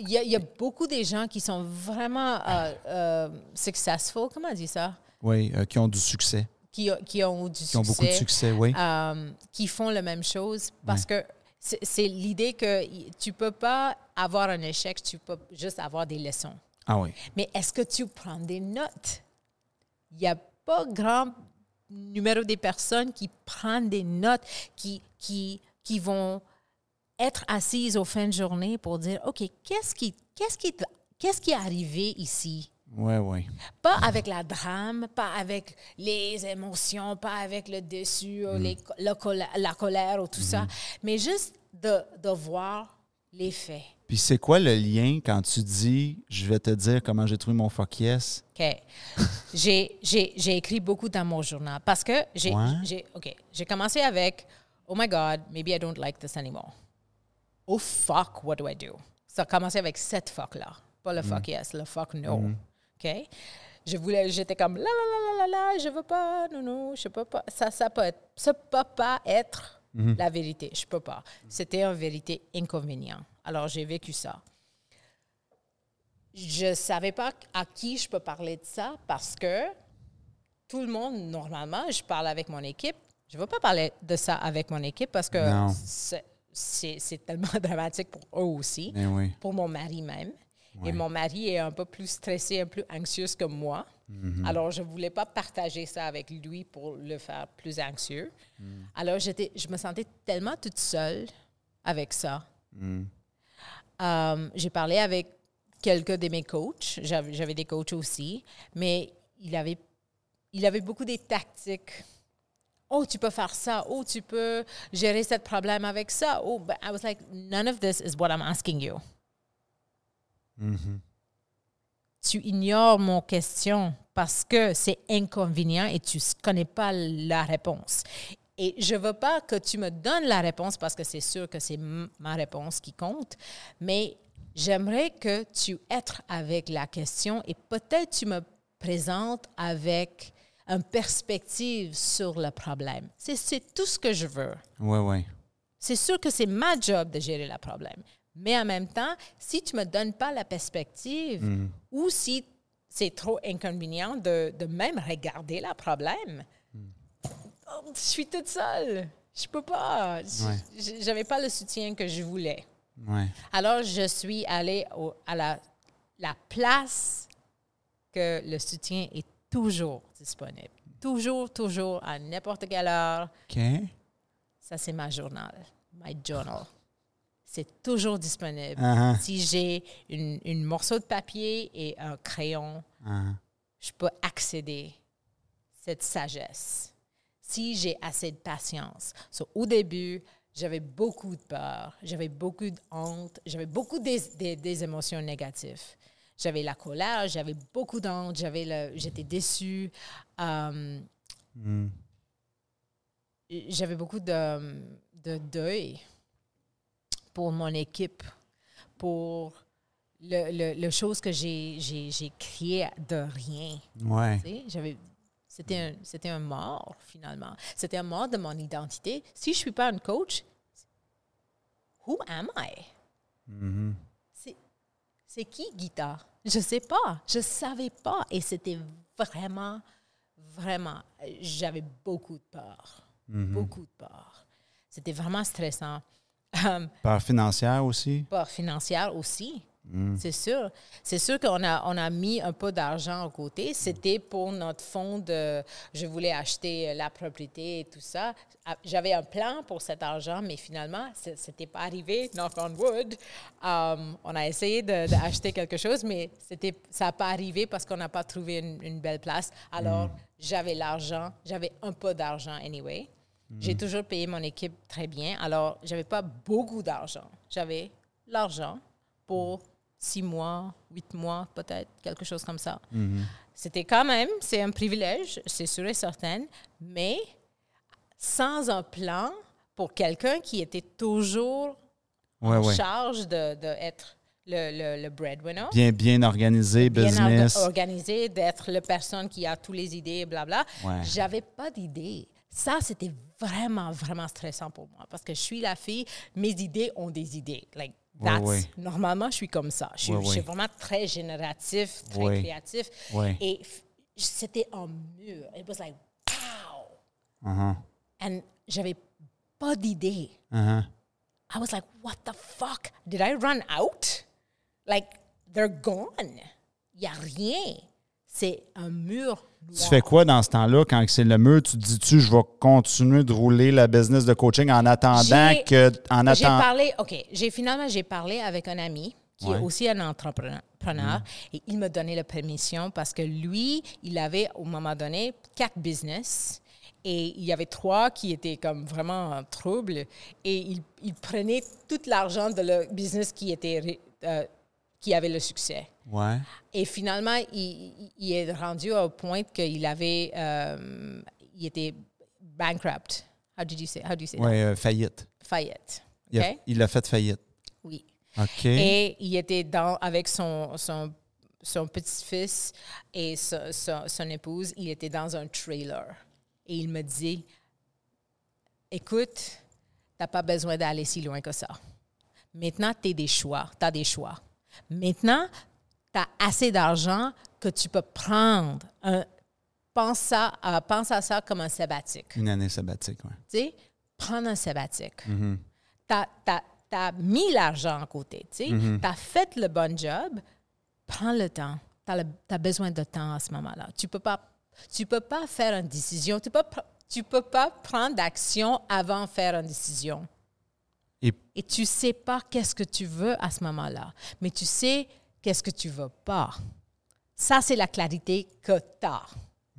Il y, a- il y a beaucoup de gens qui sont vraiment euh, euh, successful, comment on dit ça? Oui, euh, qui ont du succès. Qui, qui ont du Qui succès. ont beaucoup de succès, oui. euh, qui font la même chose parce que c'est l'idée que tu peux pas avoir un échec, tu peux juste avoir des leçons. Ah oui. Mais est-ce que tu prends des notes? Il n'y a pas grand numéro des personnes qui prennent des notes, qui, qui, qui vont être assises au fin de journée pour dire, OK, qu'est-ce qui, qu'est-ce qui, qu'est-ce qui est arrivé ici? Oui, oui. Pas avec la drame, pas avec les émotions, pas avec le déçu, ou les- le colère- la colère ou tout ça, mais juste de, de voir les faits. Puis c'est quoi le lien quand tu dis je vais te dire comment j'ai trouvé mon fuck yes? OK. J'ai, écrit beaucoup dans mon journal parce que j'ai, Ouais. OK, j'ai commencé avec Oh my God, maybe I don't like this anymore. Oh fuck, what do I do? Ça a commencé avec cette fuck-là. Pas le fuck yes, le fuck no. OK? Je voulais, j'étais comme la la la la la je veux pas, non, non, je peux pas. Ça, ça peut être, ça peut pas être la vérité. Je peux pas. C'était une vérité inconvénient. Alors, j'ai vécu ça je savais pas à qui je peux parler de ça parce que tout le monde, normalement, je parle avec mon équipe. Je ne veux pas parler de ça avec mon équipe parce que c'est- tellement dramatique pour eux aussi, Eh oui. pour mon mari même. Et mon mari est un peu plus stressé, un peu anxieux que moi. Alors, je ne voulais pas partager ça avec lui pour le faire plus anxieux. Alors, j'étais, je me sentais tellement toute seule avec ça. Euh, j'ai parlé avec quelques de mes coachs. J'avais, j'avais des coachs aussi, mais il avait, il avait beaucoup des tactiques. Oh, tu peux faire ça. Oh, tu peux gérer ce problème avec ça. Oh, but I was like, none of this is what I'm asking you. Tu ignores mon question parce que c'est inconvénient et tu ne connais pas la réponse. Et je veux pas que tu me donnes la réponse parce que c'est sûr que c'est ma réponse qui compte, mais j'aimerais que tu aides avec la question et peut-être tu me présentes avec une perspective sur le problème. C'est, c'est tout ce que je veux. Oui, oui. C'est sûr que c'est ma job de gérer le problème. Mais en même temps, si tu ne me donnes pas la perspective ou si c'est trop inconvénient de, de même regarder le problème, oh, je suis toute seule. Je peux pas. J- Ouais. j- J'avais pas le soutien que je voulais. Ouais. Alors, je suis allée au- à la, la place que le soutien est toujours disponible. Toujours, toujours, à n'importe quelle heure. OK. Ça, c'est ma journal, my journal. C'est toujours disponible. Uh-huh. Si j'ai une, une morceau de papier et un crayon, Uh-huh. je peux accéder à cette sagesse. Si j'ai assez de patience. So, au début, j'avais beaucoup de peur, j'avais beaucoup de honte, j'avais beaucoup des, des- des émotions négatives. J'avais la colère, j'avais beaucoup d'honte, j'avais le, j'étais déçue. euh, j'avais beaucoup de, de deuil pour mon équipe, pour le, le, le chose que j'ai, j'ai, j'ai créé de rien. Ouais. Tu sais, J'avais, c'était, un, c'était un mort, finalement. C'était un mort de mon identité. Si je ne suis pas une coach, who am I? C'est, c'est qui Guita? Je ne sais pas. Je ne savais pas. Et c'était vraiment, vraiment, j'avais beaucoup de peur. Beaucoup de peur. C'était vraiment stressant. Um, Par financière aussi? peur financière aussi. C'est sûr. C'est sûr qu'on a, on a mis un peu d'argent à côté. C'était pour notre fonds de. Je voulais acheter la propriété et tout ça. Ah, J'avais un plan pour cet argent, mais finalement, ce n'était pas arrivé, knock on wood. Um, on a essayé d'acheter quelque chose, mais ça n'a pas arrivé parce qu'on n'a pas trouvé une, une belle place. Alors, j'avais l'argent, j'avais un peu d'argent anyway. J'ai toujours payé mon équipe très bien. Alors, j'avais pas beaucoup d'argent. J'avais l'argent pour six mois, huit mois, peut-être, quelque chose comme ça. C'était quand même, c'est un privilège, c'est sûr et certain, mais sans un plan pour quelqu'un qui était toujours Ouais, en ouais. charge de, de être le, le, le breadwinner Bien, bien organisé, bien business. orga- organisé, d'être la personne qui a toutes les idées, blabla. Ouais. J'avais pas d'idées. Ça, c'était vraiment, vraiment stressant pour moi parce que je suis la fille, mes idées ont des idées. Like, that's-. Normalement, je suis comme ça. Je suis, je vraiment très génératif, très créatif. Et c'était un mur. It was like, wow! Uh-huh. And j'avais pas d'idée. Uh-huh. I was like, what the fuck? Did I run out? Like, they're gone. Il n'y a rien. C'est un mur Tu fais quoi dans ce temps-là? Quand c'est le mur? Tu te dis-tu, je vais continuer de rouler la business de coaching en attendant J'ai- que. En J'ai attendant. parlé, OK, j'ai finalement, j'ai parlé avec un ami qui Ouais. est aussi un entrepreneur Mm. et il m'a donné la permission parce que lui, il avait au moment donné quatre business et il y avait trois qui étaient comme vraiment en trouble et il, il prenait tout l'argent de le business qui était euh, qui avait le succès. Ouais. Et finalement, il, est rendu au point qu'il avait, euh, il était bankrupt. How did you say? How do you say Ouais, euh, faillite. Faillite. Il a, OK? il a fait faillite. Oui. OK. Et il était dans, avec son, son, son petit-fils et son, son- son épouse, il était dans un trailer. Et il me dit, écoute, t'as pas besoin d'aller si loin que ça. Maintenant, tu des choix, tu as des choix. Maintenant, tu as assez d'argent que tu peux prendre un... Pense à, euh, pense à ça comme un sabbatique Une année sabbatique, ouais. tu sais, prendre un sabbatique. Tu as, mis l'argent à côté, tu sais, tu as fait le bon job, prends le temps. Tu as, besoin de temps à ce moment-là. Tu peux pas tu peux pas faire une décision, tu peux tu peux pas prendre d'action avant de faire une décision. Et Et tu sais pas qu'est-ce que tu veux à ce moment-là, mais tu sais qu'est-ce que tu veux pas. Ça, c'est la clarité que tu as.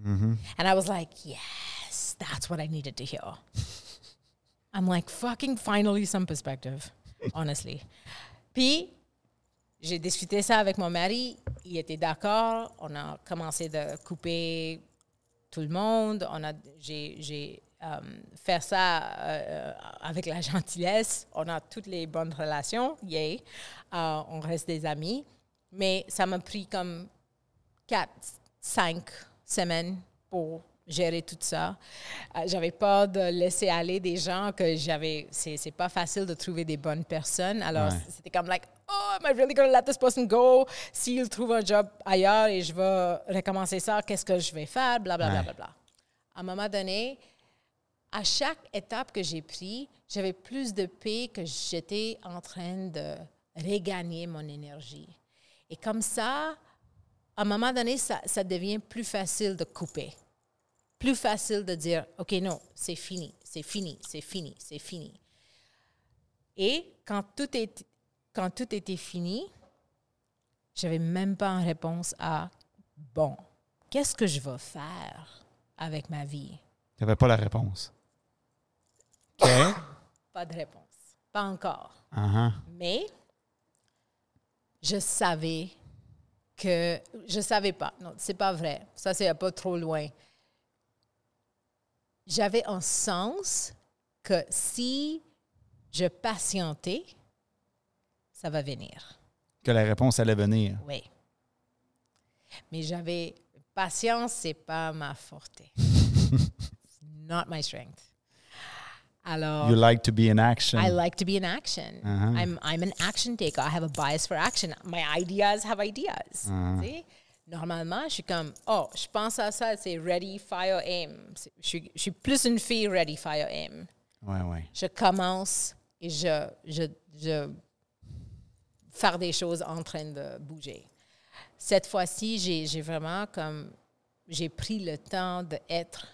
And I was like, yes, that's what I needed to hear. I'm like, fucking finally some perspective, honestly. Puis, j'ai discuté ça avec mon mari. Il était d'accord. On a commencé de couper tout le monde. On a, j'ai, j'ai euh, fait ça euh, avec la gentillesse. On a toutes les bonnes relations. Yay. Euh, on reste des amis. Mais ça m'a pris comme quatre, cinq semaines pour gérer tout ça. J'avais peur de laisser aller des gens que j'avais. C'est, c'est pas facile de trouver des bonnes personnes. Alors, Ouais. c'était comme like, oh, am I really going to let this person go? S'il trouve un job ailleurs et je vais recommencer ça, qu'est-ce que je vais faire? Bla, bla, bla, Ouais. bla, bla. À un moment donné, à chaque étape que j'ai prise, j'avais plus de paix que j'étais en train de regagner mon énergie. Et comme ça, à un moment donné, ça, devient plus facile de couper. Plus facile de dire, OK, non, c'est fini, c'est fini, c'est fini, c'est fini. Et quand tout, est, quand tout était fini, j'avais même pas une réponse à, bon, qu'est-ce que je vais faire avec ma vie? tu n'avais pas la réponse. Pas de réponse. Pas encore. Uh-huh. Mais je savais que je savais pas. Non, c'est pas vrai. Ça c'est peu trop loin. J'avais un sens que si je patientais, ça va venir. Que la réponse allait venir. Oui. Mais j'avais patience, c'est pas ma forte. Not my strength. Alors You like to be in action. I like to be in action. Uh-huh. I'm I'm an action taker. I have a bias for action. My ideas have ideas. Tu sais? Normalement, je suis comme oh, je pense à ça, c'est ready, fire, aim. Je suis, je suis plus une fille ready, fire, aim. Ouais, ouais. Je commence et je je je faire des choses en train de bouger. Cette fois-ci, j'ai vraiment comme j'ai pris le temps d'être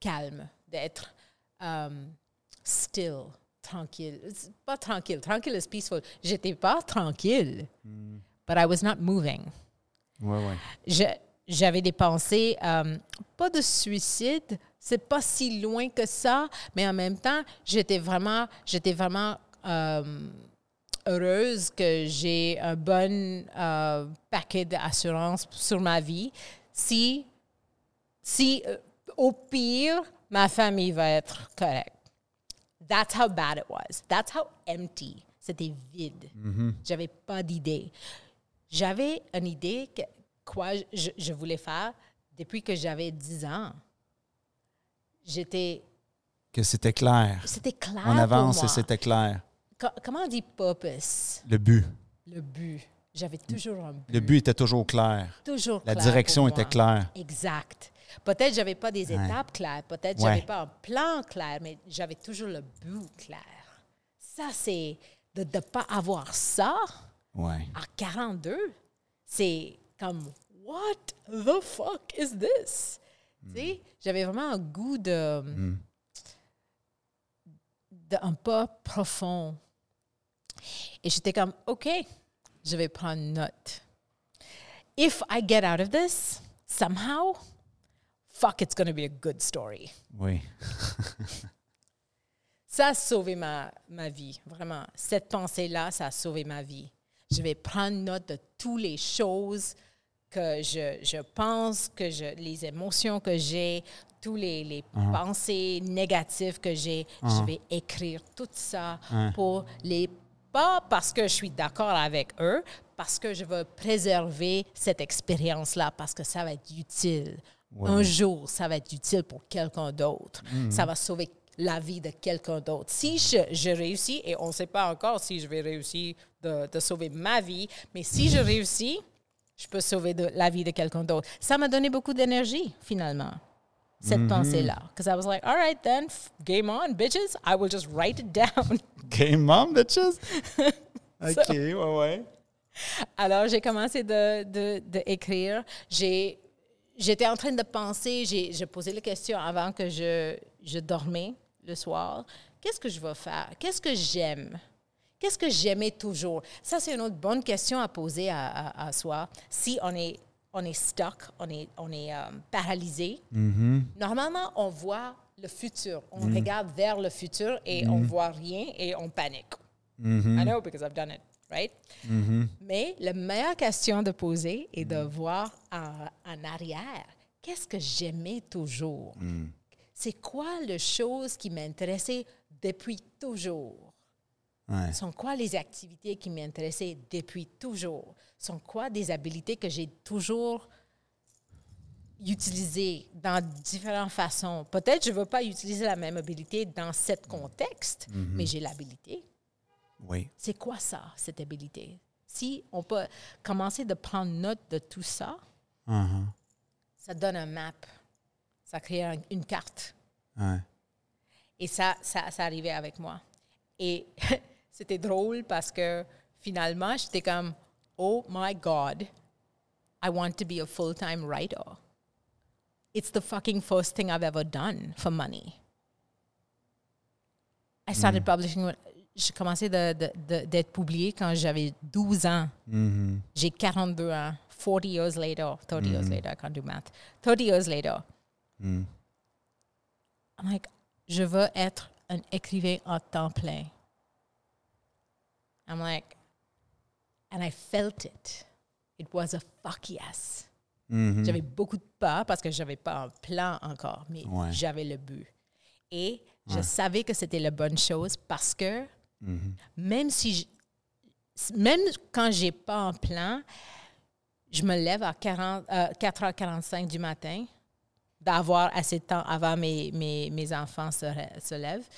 calme, d'être um, still, tranquille. Pas tranquille. Tranquille is peaceful. J'étais pas tranquille, but I was not moving. Ouais, ouais. J'avais des pensées, um, pas de suicide, c'est pas si loin que ça, mais en même temps, j'étais vraiment, j'étais vraiment um, heureuse que j'ai un bon euh, paquet d'assurance sur ma vie. Si, si euh, au pire, ma famille va être correcte. That's how bad it was. That's how empty. C'était vide. J'avais pas d'idée. J'avais une idée que quoi je, je voulais faire depuis que j'avais 10 ans. J'étais. Que c'était clair. C'était clair. On avance pour et c'était clair. Co- comment on dit purpose? Le but. Le but. J'avais toujours un but. Le but était toujours clair. Toujours La clair direction était claire. Exact. Peut-être j'avais pas des Ouais. étapes claires, peut-être Ouais. j'avais pas un plan clair, mais j'avais toujours le but clair. Ça, c'est de ne pas avoir ça Ouais. à 42. C'est comme, what the fuck is this? Sais, j'avais vraiment un goût de, de un pas profond. Et j'étais comme, OK, je vais prendre note. If I get out of this, somehow, fuck, it's going to be a good story. Oui. Ça a sauvé ma, ma vie, vraiment. Cette pensée-là, ça a sauvé ma vie. Je vais prendre note de toutes les choses que je, je pense, que je, les émotions que j'ai, tous les, les pensées négatives que j'ai. Je vais écrire tout ça pour les... Pas parce que je suis d'accord avec eux, parce que je veux préserver cette expérience-là, parce que ça va être utile. Un jour, ça va être utile pour quelqu'un d'autre. Ça va sauver la vie de quelqu'un d'autre. Si je, je réussis, et on ne sait pas encore si je vais réussir de, de sauver ma vie, mais si je réussis, je peux sauver de- la vie de quelqu'un d'autre. Ça m'a donné beaucoup d'énergie, finalement, cette pensée-là. Because I was like, all right, then, game on, bitches. I will just write it down. Game on, bitches? OK, ouais, ouais. Alors, j'ai commencé de, de, de écrire. J'ai, j'étais en train de penser, j'ai, posé la question avant que je, je dormais le soir. Qu'est-ce que je vais faire? Qu'est-ce que j'aime? Qu'est-ce que j'aimais toujours? Ça, c'est une autre bonne question à poser à, à- à soi. Si on est, on est stuck, on est, on est euh, paralysé, normalement, on voit le futur. On regarde vers le futur et on voit rien et on panique. I know because I've done it, right? Mais la meilleure question de poser est de voir en, en arrière. Qu'est-ce que j'aimais toujours? C'est quoi les choses qui m'intéressaient depuis toujours? Ouais. Sont quoi les activités qui m'intéressaient depuis toujours? Sont quoi des habiletés que j'ai toujours utilisées dans différentes façons? Peut-être je ne veux pas utiliser la même habilité dans ce contexte, mais j'ai l'habilité. Oui. C'est quoi ça, cette habilité? Si on peut commencer de prendre note de tout ça, Uh-huh. ça donne un map, ça crée un- une carte. Ouais. Et ça, ça, ça arrivait avec moi. Et c'était drôle parce que finalement, j'étais comme, oh my God, I want to be a full-time writer. It's the fucking first thing I've ever done for money. I started publishing. J'ai commencé de- de- de- d'être publié quand j'avais 12 ans. J'ai 42 ans. 40 years later, 30 years later, I can't do math. 30 years later. I'm like, je veux être un écrivain en temps plein. I'm like, and I felt it. It was a fuck yes. J'avais beaucoup de peur parce que j'avais pas un plan encore, mais Ouais. j'avais le but. Et je savais que c'était la bonne chose parce que même si je- même quand j'ai pas un plan, je me lève à 40, euh, 4h45 du matin, d'avoir assez de temps avant mes, mes, mes enfants se, se lèvent,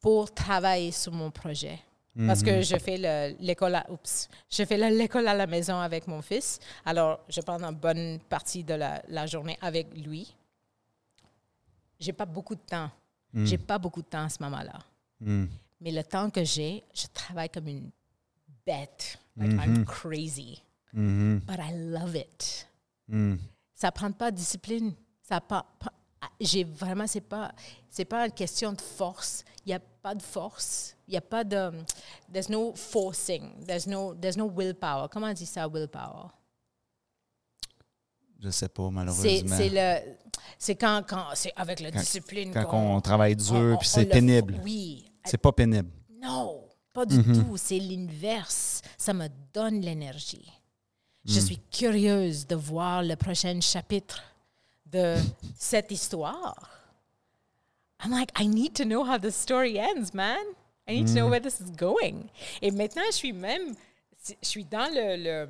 pour travailler sur mon projet. Parce que je fais le- l'école à, oups, je fais le- l'école à la maison avec mon fils. Alors, je prends une bonne partie de la, la journée avec lui. J'ai pas beaucoup de temps. J'ai pas beaucoup de temps à ce moment-là. Mais le temps que j'ai, je travaille comme une bête. Like, I'm crazy. But I love it. Ça prend pas de discipline. Ça pas, pas- j'ai vraiment, c'est pas, c'est pas une question de force. Il n'y a pas de force. Il n'y a pas de, there's no forcing. There's no, there's no willpower. Comment on dit ça, willpower? Je sais pas, malheureusement. c'est le, c'est quand, quand, c'est avec la Quand- discipline Quand qu'on- on travaille on- dur, on- puis on c'est le- pénible. Oui. C'est pas pénible. Non, pas du tout. C'est l'inverse. Ça me donne l'énergie. Je suis curieuse de voir le prochain chapitre de cette histoire. I'm like, I need to know how the story ends, man. I need to know where this is going. Et maintenant, je suis même, je suis dans le, le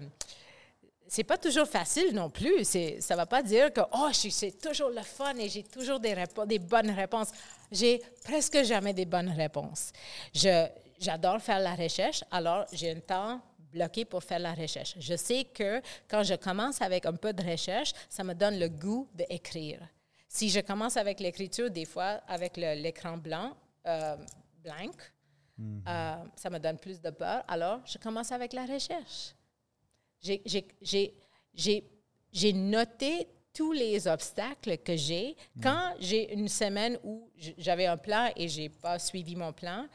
c'est pas toujours facile non plus. C'est, ça va pas dire que oh, c'est toujours le fun et j'ai toujours des, répo- des bonnes réponses. J'ai presque jamais des bonnes réponses. Je, j'adore faire la recherche, alors j'ai un temps bloqué pour faire la recherche. Je sais que quand je commence avec un peu de recherche, ça me donne le goût d'écrire. Si je commence avec l'écriture, des fois, avec l'écran blanc, euh, blanc, Mhm. euh, ça me donne plus de peur. Alors, je commence avec la recherche. J'ai- noté tous les obstacles que j'ai. Quand j'ai une semaine où j'avais un plan et j'ai pas suivi mon plan,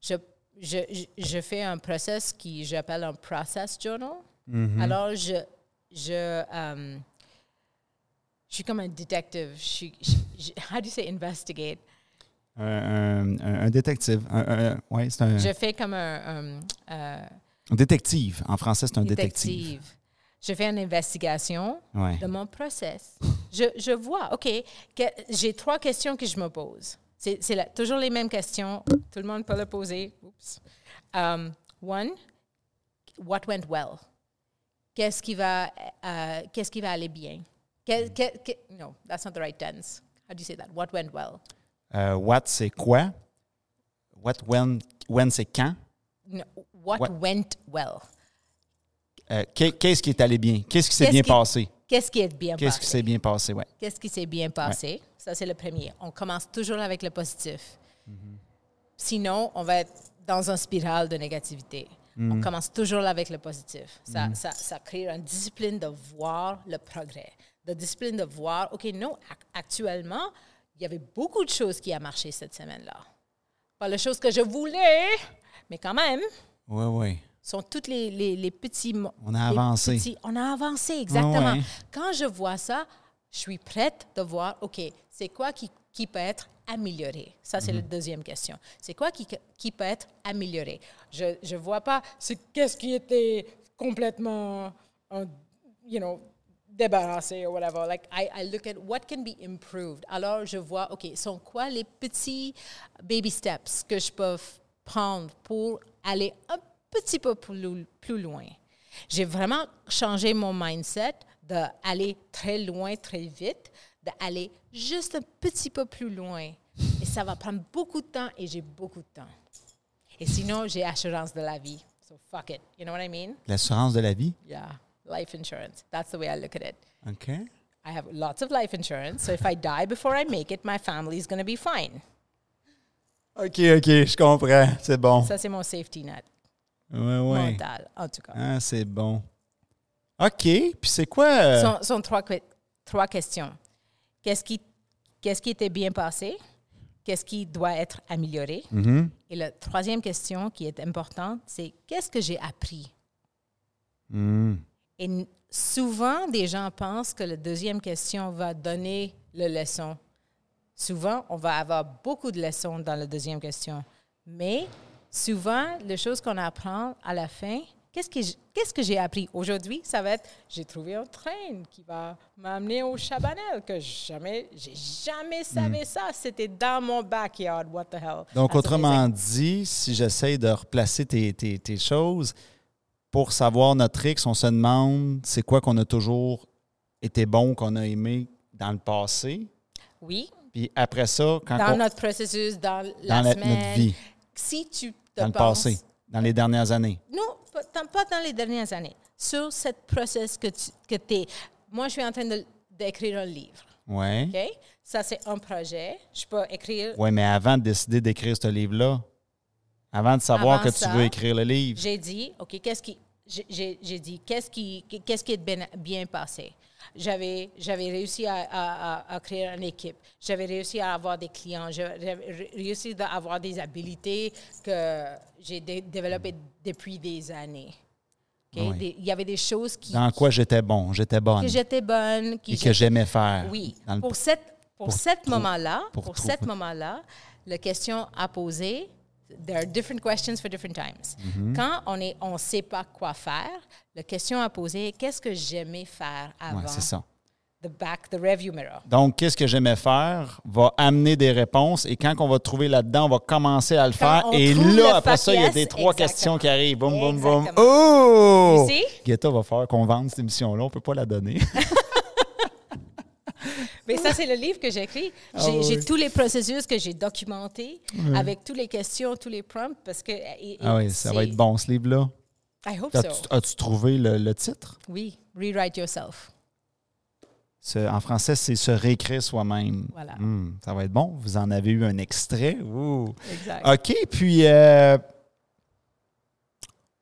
je, je, je, je fais un process qui j'appelle un process journal. Alors, je, je, euh, je suis comme un détective. Je suis, je- je- how do you say investigate? Un, un- un- un détective. Un, un- ouais, c'est un, Je fais comme un, euh, un détective. En français, c'est un détective. détective. Je fais une investigation Ouais. de mon process. Je, je vois, OK, j'ai trois questions que je me pose. C'est toujours les mêmes questions. Tout le monde peut le poser. Oups. Um, one, what went well? Qu'est-ce qui va, euh, qu'est-ce qui va aller bien? Que- que- que- no, that's not the right tense. How do you say that? What went well? Euh, what, c'est quoi? What, when, when c'est quand? No, what, went well? Euh, qu'est- Qu'est-ce qui est allé bien? Qu'est-ce qui s'est Qu'est-ce bien qui- passé? Qu'est-ce qui est bien Qu'est-ce passé? qui s'est bien passé? Ouais. Qu'est-ce qui s'est bien passé? Ça, c'est le premier. On commence toujours avec le positif. Sinon, on va être dans une spirale de négativité. On commence toujours avec le positif. Ça, ça, ça crée une discipline de voir le progrès, de discipline de voir, OK, non, ac- actuellement, il y avait beaucoup de choses qui ont marché cette semaine-là. Pas les choses que je voulais, mais quand même, Oui, oui. sont toutes les, les, les petits... On a avancé. petits- on a avancé, exactement. Quand je vois ça, je suis prête de voir, OK, c'est quoi qui, qui peut être amélioré? Ça, c'est la Mhm. deuxième question. C'est quoi qui, qui peut être amélioré? Je ne vois pas c'est qu'est-ce qui était complètement, euh, you know, débarrassé ou whatever. Like, I, I look at what can be improved. Alors, je vois, OK, sont quoi les petits baby steps que je peux prendre pour aller un petit peu plus, plus loin. J'ai vraiment changé mon mindset d'aller très loin, très vite, d'aller juste un petit peu plus loin. Et ça va prendre beaucoup de temps et j'ai beaucoup de temps. Et sinon, j'ai assurance de la vie. So fuck it. You know what I mean? L'assurance de la vie? Yeah. Life insurance. That's the way I look at it. OK. I have lots of life insurance. So if I die before I make it, my family is going to be fine. OK, OK, je comprends. C'est bon. Ça, c'est mon safety net mental, en tout cas. Ah, c'est bon. OK. Puis c'est quoi? euh, sont, sont trois, trois questions. Qu'est-ce qui, qu'est-ce qui était bien passé? Qu'est-ce qui doit être amélioré? mhm. Et la troisième question qui est importante, c'est qu'est-ce que j'ai appris? Hmm. Et souvent, des gens pensent que la deuxième question va donner la leçon. Souvent, on va avoir beaucoup de leçons dans la deuxième question. Mais souvent, les choses qu'on apprend à la fin, qu'est-ce que, j- qu'est-ce que j'ai appris? Aujourd'hui? Ça va être, j'ai trouvé un train qui va m'amener au Chabanel, que jamais, j'ai jamais savais ça. C'était dans mon backyard. What the hell? Donc, That's autrement dit, si j'essaie de replacer tes, tes- tes choses, pour savoir notre X, on se demande c'est quoi qu'on a toujours été bon, qu'on a aimé dans le passé? Oui, Puis après ça, quand dans on- notre processus, dans la dans la- semaine. notre vie, Si tu te dans le penses- passé, dans les dernières années. Non, pas, dans les dernières années. Sur cette process que tu que es. Moi, je suis en train d'écrire un livre. Oui. OK? Ça, c'est un projet. Je peux écrire. Oui, mais avant de décider d'écrire ce livre-là, avant de savoir Avant que tu veux écrire le livre, J'ai dit, OK, qu'est-ce qui. j'ai- dit, qu'est-ce qui, qu'est-ce qui est bien, bien passé? J'avais, j'avais réussi à, à- créer une équipe. J'avais réussi à avoir des clients. J'avais ré- réussi à avoir des habiletés que j'ai dé- développées depuis des années. Oui. Des- Il y avait des choses qui, dans quoi j'étais bon, j'étais bonne, que j'étais bonne, qui et que j'aimais faire. Oui. Pour cette pour, pour cet moment-là, pour pour, moment-là, la question à poser, there are different questions for different times. Mm-hmm. Quand on est on sait pas quoi faire, la question à poser, qu'est-ce que j'aimais faire avant? Ouais, c'est ça. the back the review mirror. Donc, qu'est-ce que j'aimais faire va amener des réponses et quand on va trouver là-dedans, on va commencer à le Quand faire. Et là, après ça, il y a des trois exactement. questions qui arrivent. Boum, boum, boum. Oh! Guetta va falloir qu'on vende cette émission-là. On ne peut pas la donner. Mais ça c'est le livre que j'ai écrit. Ah J'ai oui. j'ai tous les processus que j'ai documentés avec toutes les questions, tous les prompts parce que et- et ah oui, ça va être bon, ce livre-là. I hope As-tu so. as-tu trouvé le, le titre? Oui, rewrite yourself. Ce- en français, c'est se réécrire soi-même. Voilà. Hmm, ça va être bon. Vous en avez eu un extrait. Ouh. Exact. OK, puis euh,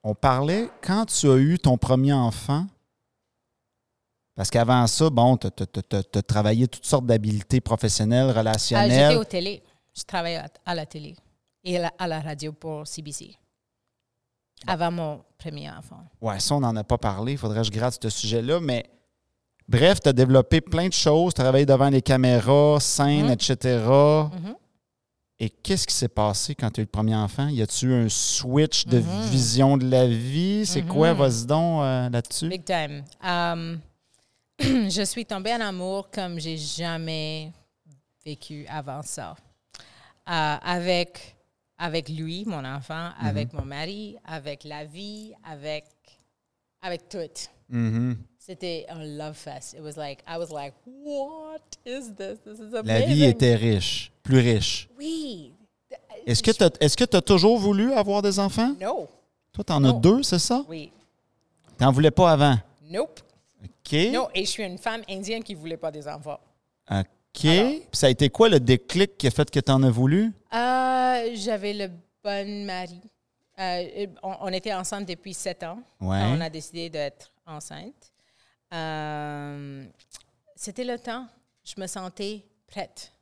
on parlait quand tu as eu ton premier enfant. Parce qu'avant ça, bon, tu as, travaillé toutes sortes d'habiletés professionnelles, Ah, J'étais relationnelles. au télé. Je travaillais à, la télé et à la, radio pour CBC. Avant mon premier enfant. Ouais, ça, on n'en a pas parlé. Il faudrait que je gratte ce sujet-là. Mais bref, tu as développé plein de choses, travaillé devant les caméras, scène, Mhm. etc. Mhm. Et qu'est-ce qui s'est passé quand tu as eu le premier enfant? Y a-tu eu un switch de Mhm. vision de la vie? C'est quoi? Vas-y donc euh, là-dessus? Big time. Um, je suis tombée en amour comme j'ai jamais vécu avant ça. Euh, avec, avec lui, mon enfant, avec mon mari, avec la vie, avec, avec tout. Mhm. C'était un love fest. It was like, I was like, what is this? This is amazing. La vie était riche, plus riche. Oui. Est-ce que tu as, toujours voulu avoir des enfants? No. Toi, tu en as Non. deux, c'est ça? Oui. Tu n'en voulais pas avant? Nope. OK. Non, et je suis une femme indienne qui ne voulait pas des enfants. OK. Alors. Ça a été quoi le déclic qui a fait que tu en as voulu? Euh, J'avais le bon mari. Euh, on, on était ensemble depuis sept ans. Ouais. On a décidé d'être enceinte. Euh, C'était le temps. Je me sentais prête.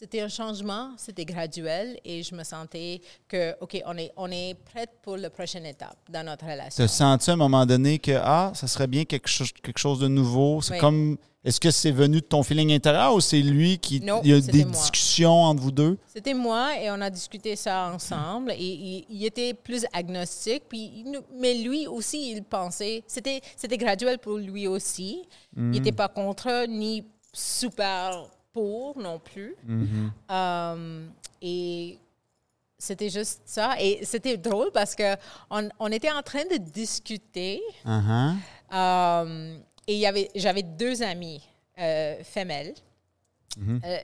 C'était un changement, c'était graduel et je me sentais que, OK, on est, on est prête pour la prochaine étape dans notre relation. as senti à un moment donné que, ah, ça serait bien quelque chose, quelque chose de nouveau? C'est Oui. comme, est-ce que c'est venu de ton feeling intérieur ou c'est lui qui, Non, il y a des moi. discussions entre vous deux? C'était moi et on a discuté ça ensemble. Et il, il était plus agnostique, puis mais lui aussi, il pensait. C'était, c'était graduel pour lui aussi. Il n'était pas contre ni super pour non plus. Euh, et c'était juste ça. Et c'était drôle parce que on, on était en train de discuter. Uh-huh. Euh, et il y avait, j'avais deux amies euh, femelles. Euh,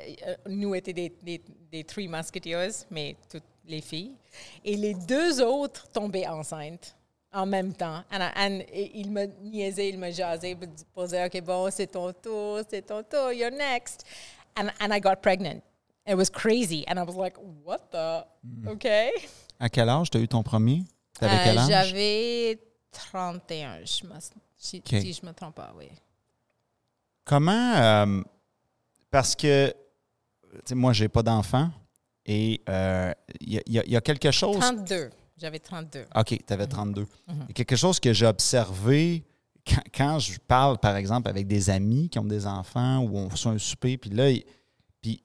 nous étions des, des, des Three Musketeers, mais toutes les filles. Et les deux autres tombaient enceintes en même temps. Et ils me niaisaient, ils me jasaient pour pour dire, OK, bon, c'est ton tour, c'est ton tour, you're next. And, and I got pregnant. It was crazy. And I was like, what the? OK. À quel âge tu as eu ton premier? T'avais quel Euh, âge? J'avais 31, je me, si, OK. si je ne me trompe pas, oui. Comment. euh, parce que, tu sais, moi, j'ai pas d'enfant et euh, il y, il y il y a quelque chose. 32. J'avais 32. OK, tu avais 32. Il y a quelque chose que j'ai observé quand, quand je parle, par exemple, avec des amis qui ont des enfants ou on fait un souper, puis là, puis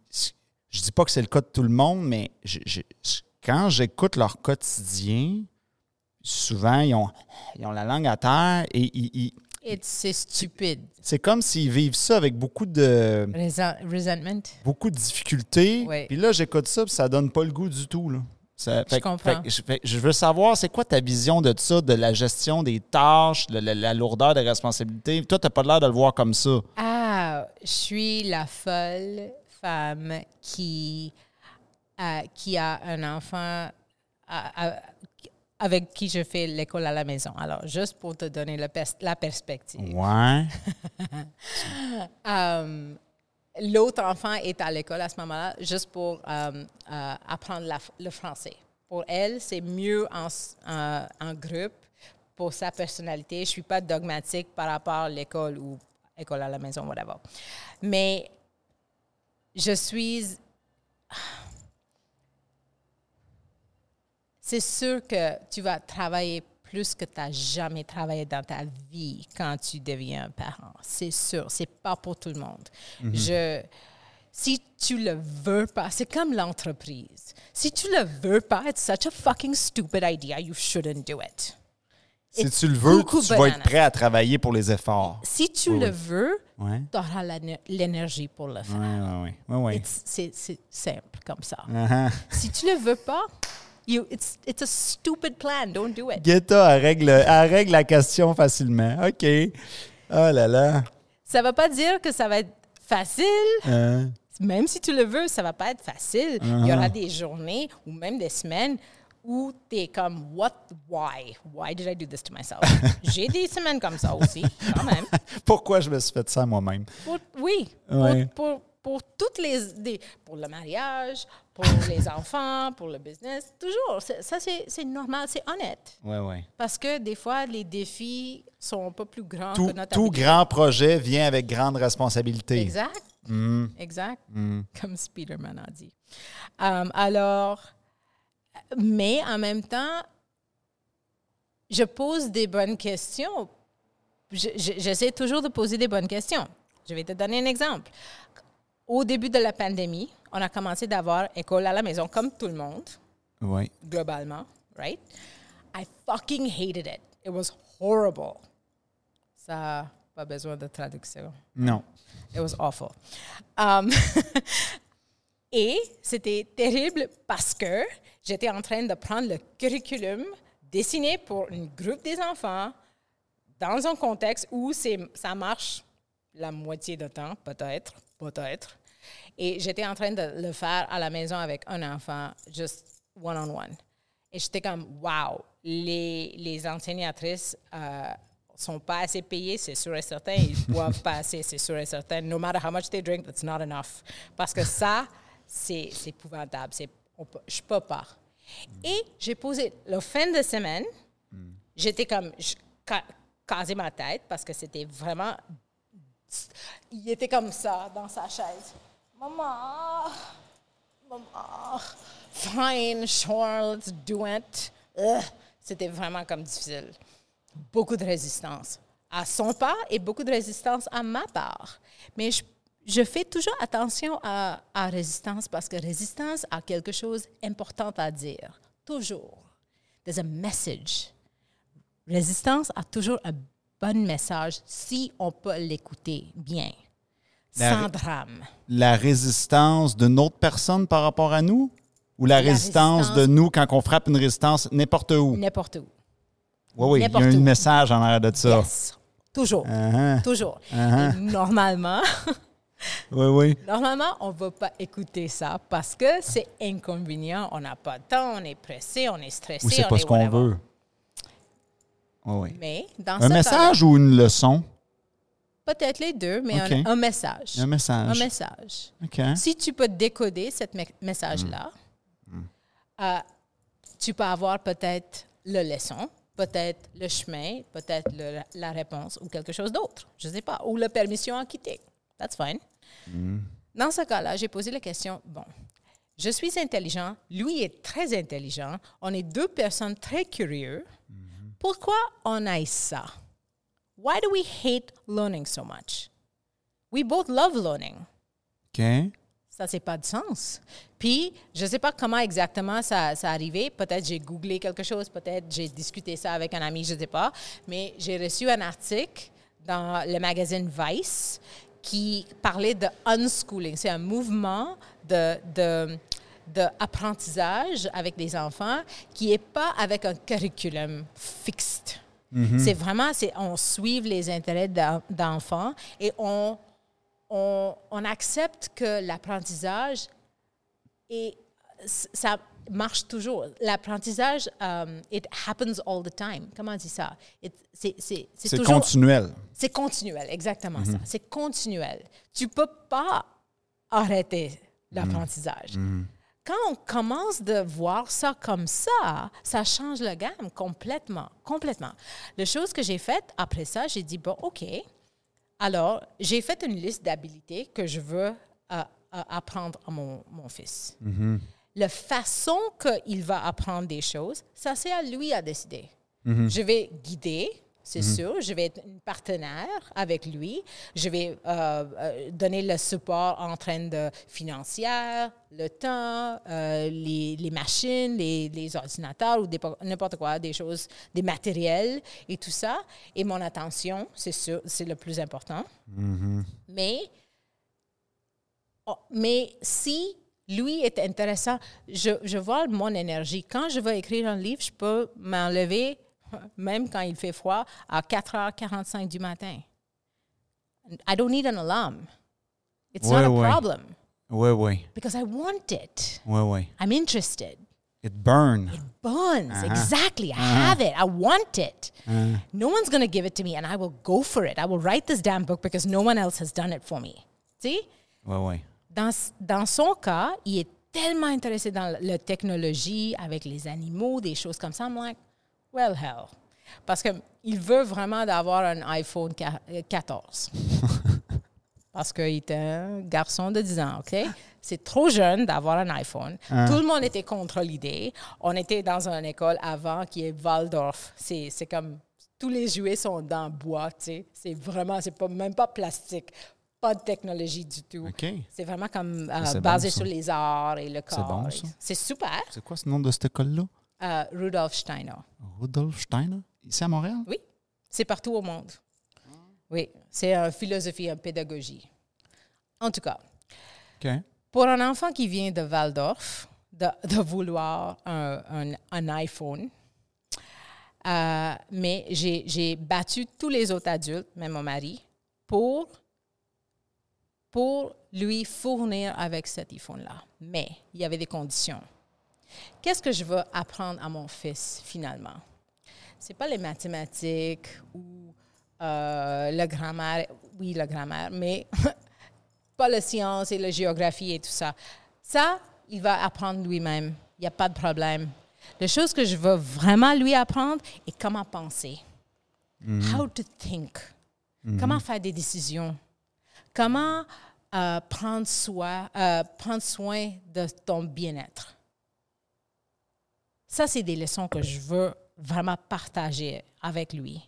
je dis pas que c'est le cas de tout le monde, mais je- je- je- quand j'écoute leur quotidien, souvent, ils ont, ils ont la langue à terre et ils- C'est stupide. c'est comme s'ils vivent ça avec beaucoup de, Resen- resentment. beaucoup de difficultés. Oui. Puis là, j'écoute ça, puis ça donne pas le goût du tout. Là. Ça- Je fait- comprends. fait je, fait que je veux savoir, c'est quoi ta vision de ça, de la gestion des tâches, de la, la lourdeur des responsabilités? Toi, tu n'as pas l'air de le voir comme ça. Ah, je suis la folle femme qui, euh, qui a un enfant à- à- avec qui je fais l'école à la maison. Alors, juste pour te donner le pers- la perspective. Ouais. Euh, L'autre enfant est à l'école à ce moment-là juste pour euh, euh, apprendre le français. Pour elle, c'est mieux en, en groupe pour sa personnalité. Je ne suis pas dogmatique par rapport à l'école ou école à la maison, whatever. Mais je suis... C'est sûr que tu vas travailler plus que tu n'as jamais travaillé dans ta vie quand tu deviens un parent. C'est sûr. C'est pas pour tout le monde. Je, si tu le veux pas, c'est comme l'entreprise. Si tu le veux pas, it's such a fucking stupid idea. You shouldn't do it. Si It's tu le veux, tu vas banana. être prêt à travailler pour les efforts. Si tu Oui, le oui. veux, Ouais. tu auras l'énergie pour le faire. ouais, ouais. ouais, ouais. It's- C'est simple comme ça. Uh-huh. Si tu le veux pas, you, it's, it's a stupid plan. Don't do it. Guetta, elle règle, elle règle la question facilement. OK. Oh là là. Ça va pas dire que ça va être facile. Hein? Même si tu le veux, ça va pas être facile. Il y Uh-huh. aura des journées ou même des semaines où tu es comme, what, why? Why did I do this to myself? J'ai des semaines comme ça aussi, quand même. Pourquoi je me suis fait ça moi-même? Pour- oui, pour- Ouais. pour, pour, toutes les, pour le mariage, pour les enfants, pour le business, toujours. Ça, c'est normal, c'est honnête. Oui, oui. Parce que des fois, les défis sont pas plus grands Tout, que notre tout grand projet vient avec grande responsabilité. Exact. Mm. Exact. Mm. Comme Spiderman a dit. Um, alors, mais en même temps, je pose des bonnes questions. Je- je- J'essaie toujours de poser des bonnes questions. Je vais te donner un exemple. Au début de la pandémie, on a commencé d'avoir école à la maison, comme tout le monde, Oui. globalement, right? I fucking hated it. It was horrible. Ça pas besoin de traduction. Non. It was awful. Um, et c'était terrible parce que j'étais en train de prendre le curriculum dessiné pour un groupe des enfants dans un contexte où c'est, ça marche la moitié du temps, peut-être, peut-être. Et j'étais en train de le faire à la maison avec un enfant, just one-on-one. Et j'étais comme, wow, les, les enseignatrices euh, sont pas assez payées, c'est sûr et certain. Ils boivent pas assez, c'est sûr et certain. No matter how much they drink, that's not enough. Parce que ça, c'est épouvantable. On peut- je peux pas. Et j'ai posé, le fin de semaine, j'étais comme, je ca- casé ma tête parce que c'était vraiment il était comme ça dans sa chaise. Maman, maman, fine, sure, let's do it. C'était vraiment comme difficile. Beaucoup de résistance à son part et beaucoup de résistance à ma part. Mais je, je fais toujours attention à, à résistance parce que résistance a quelque chose d'important à dire. Toujours. There's a message. Résistance a toujours un bon message si on peut l'écouter bien, La sans drame. La résistance d'une autre personne par rapport à nous? Ou la, La résistance, résistance- de nous quand on frappe une résistance n'importe où? N'importe où. Oui, oui, il y a un message en arrière de ça. Yes. Toujours. Uh-huh. Toujours. Uh-huh. Et normalement, Oui, oui. normalement, on ne va pas écouter ça parce que c'est inconvénient. On n'a pas de temps, on est pressé, on est stressé. Ou c'est pas est ce qu'on veut. Oui, oui. Mais dans Un ce message ou une leçon? Peut-être les deux, mais un, un message. Un message. Un message. Si tu peux décoder ce message-là, euh, tu peux avoir peut-être la leçon, peut-être le chemin, peut-être la réponse ou quelque chose d'autre. Je ne sais pas. Ou la permission à quitter. That's fine. Dans ce cas-là, j'ai posé la question, bon, je suis intelligent, lui est très intelligent, on est deux personnes très curieuses. Pourquoi on aille ça? Why do we hate learning so much? We both love learning. OK. Ça, c'est pas de sens. Puis, je ne sais pas comment exactement ça, ça arrivé. Peut-être j'ai googlé quelque chose, peut-être j'ai discuté ça avec un ami, je ne sais pas. Mais j'ai reçu un article dans le magazine Vice qui parlait de unschooling. C'est un mouvement de, de, de apprentissage avec des enfants qui n'est pas avec un curriculum fixe. C'est vraiment, c'est, on suit les intérêts d'en- d'enfants et on, on, on accepte que l'apprentissage et ça marche toujours. L'apprentissage, um, it happens all the time. Comment on dit ça? C'est, continuel. c'est continuel, exactement ça. C'est continuel. Tu peux pas arrêter l'apprentissage. Quand on commence de voir ça comme ça, ça change la gamme complètement, complètement. La chose que j'ai faite après ça, j'ai dit, bon, OK, alors j'ai fait une liste d'habilités que je veux euh, euh, apprendre à mon, mon fils. La façon qu'il va apprendre des choses, ça c'est à lui à décider. Je vais guider, c'est sûr. Je vais être une partenaire avec lui. Je vais euh, euh, donner le support en train de financière, le temps, euh, les, les machines, les, les ordinateurs ou n'importe quoi, des choses, des matériels et tout ça. Et mon attention, c'est sûr, c'est le plus important. Mais Oh, mais si lui est intéressant, je, je vois mon énergie. Quand je veux écrire un livre, je peux m'enlever, même quand il fait froid, à 4h45 du matin. I don't need an alarm. It's Ouais, not a ouais. problem Oui, oui. because I want it. Oui, oui. I'm interested. It burn. Buns, exactly. I have it. I want it. No one's going to give it to me, and I will go for it. I will write this damn book because no one else has done it for me. See? Ouais, ouais. Dans, dans son cas, il est tellement intéressé dans la technologie, avec les animaux, des choses comme ça. I'm like, well, hell. Parce qu'il veut vraiment d'avoir un iPhone qua- euh, 14. Parce qu'il était un garçon de 10 ans, OK? C'est trop jeune d'avoir un iPhone. Tout le monde était contre l'idée. On était dans une école avant qui est Waldorf. C'est c'est comme tous les jouets sont dans bois, tu sais. C'est vraiment, c'est pas, même pas plastique. Pas de technologie du tout. OK. C'est vraiment comme euh, c'est basé bon, sur les arts et le corps. bon, ça. C'est super. C'est quoi ce nom de cette école-là? Euh, Rudolf Steiner. Rudolf Steiner? Ici à Montréal? Oui, c'est partout au monde. Oui, c'est une philosophie, une pédagogie. En tout cas, pour un enfant qui vient de Waldorf, de, de vouloir un, un- un iPhone, euh, mais j'ai j'ai battu tous les autres adultes, même mon mari, pour, pour lui fournir avec cet iPhone-là. Mais il y avait des conditions. Qu'est-ce que je veux apprendre à mon fils finalement? C'est pas les mathématiques ou euh, la grammaire, oui, la grammaire, mais pas la science et la géographie et tout ça. Ça, il va apprendre lui-même. Il n'y a pas de problème. La chose que je veux vraiment lui apprendre est comment penser. How to think. Comment faire des décisions. Comment euh, prendre, soin, euh, prendre soin de ton bien-être. Ça, c'est des leçons que je veux vraiment partager avec lui.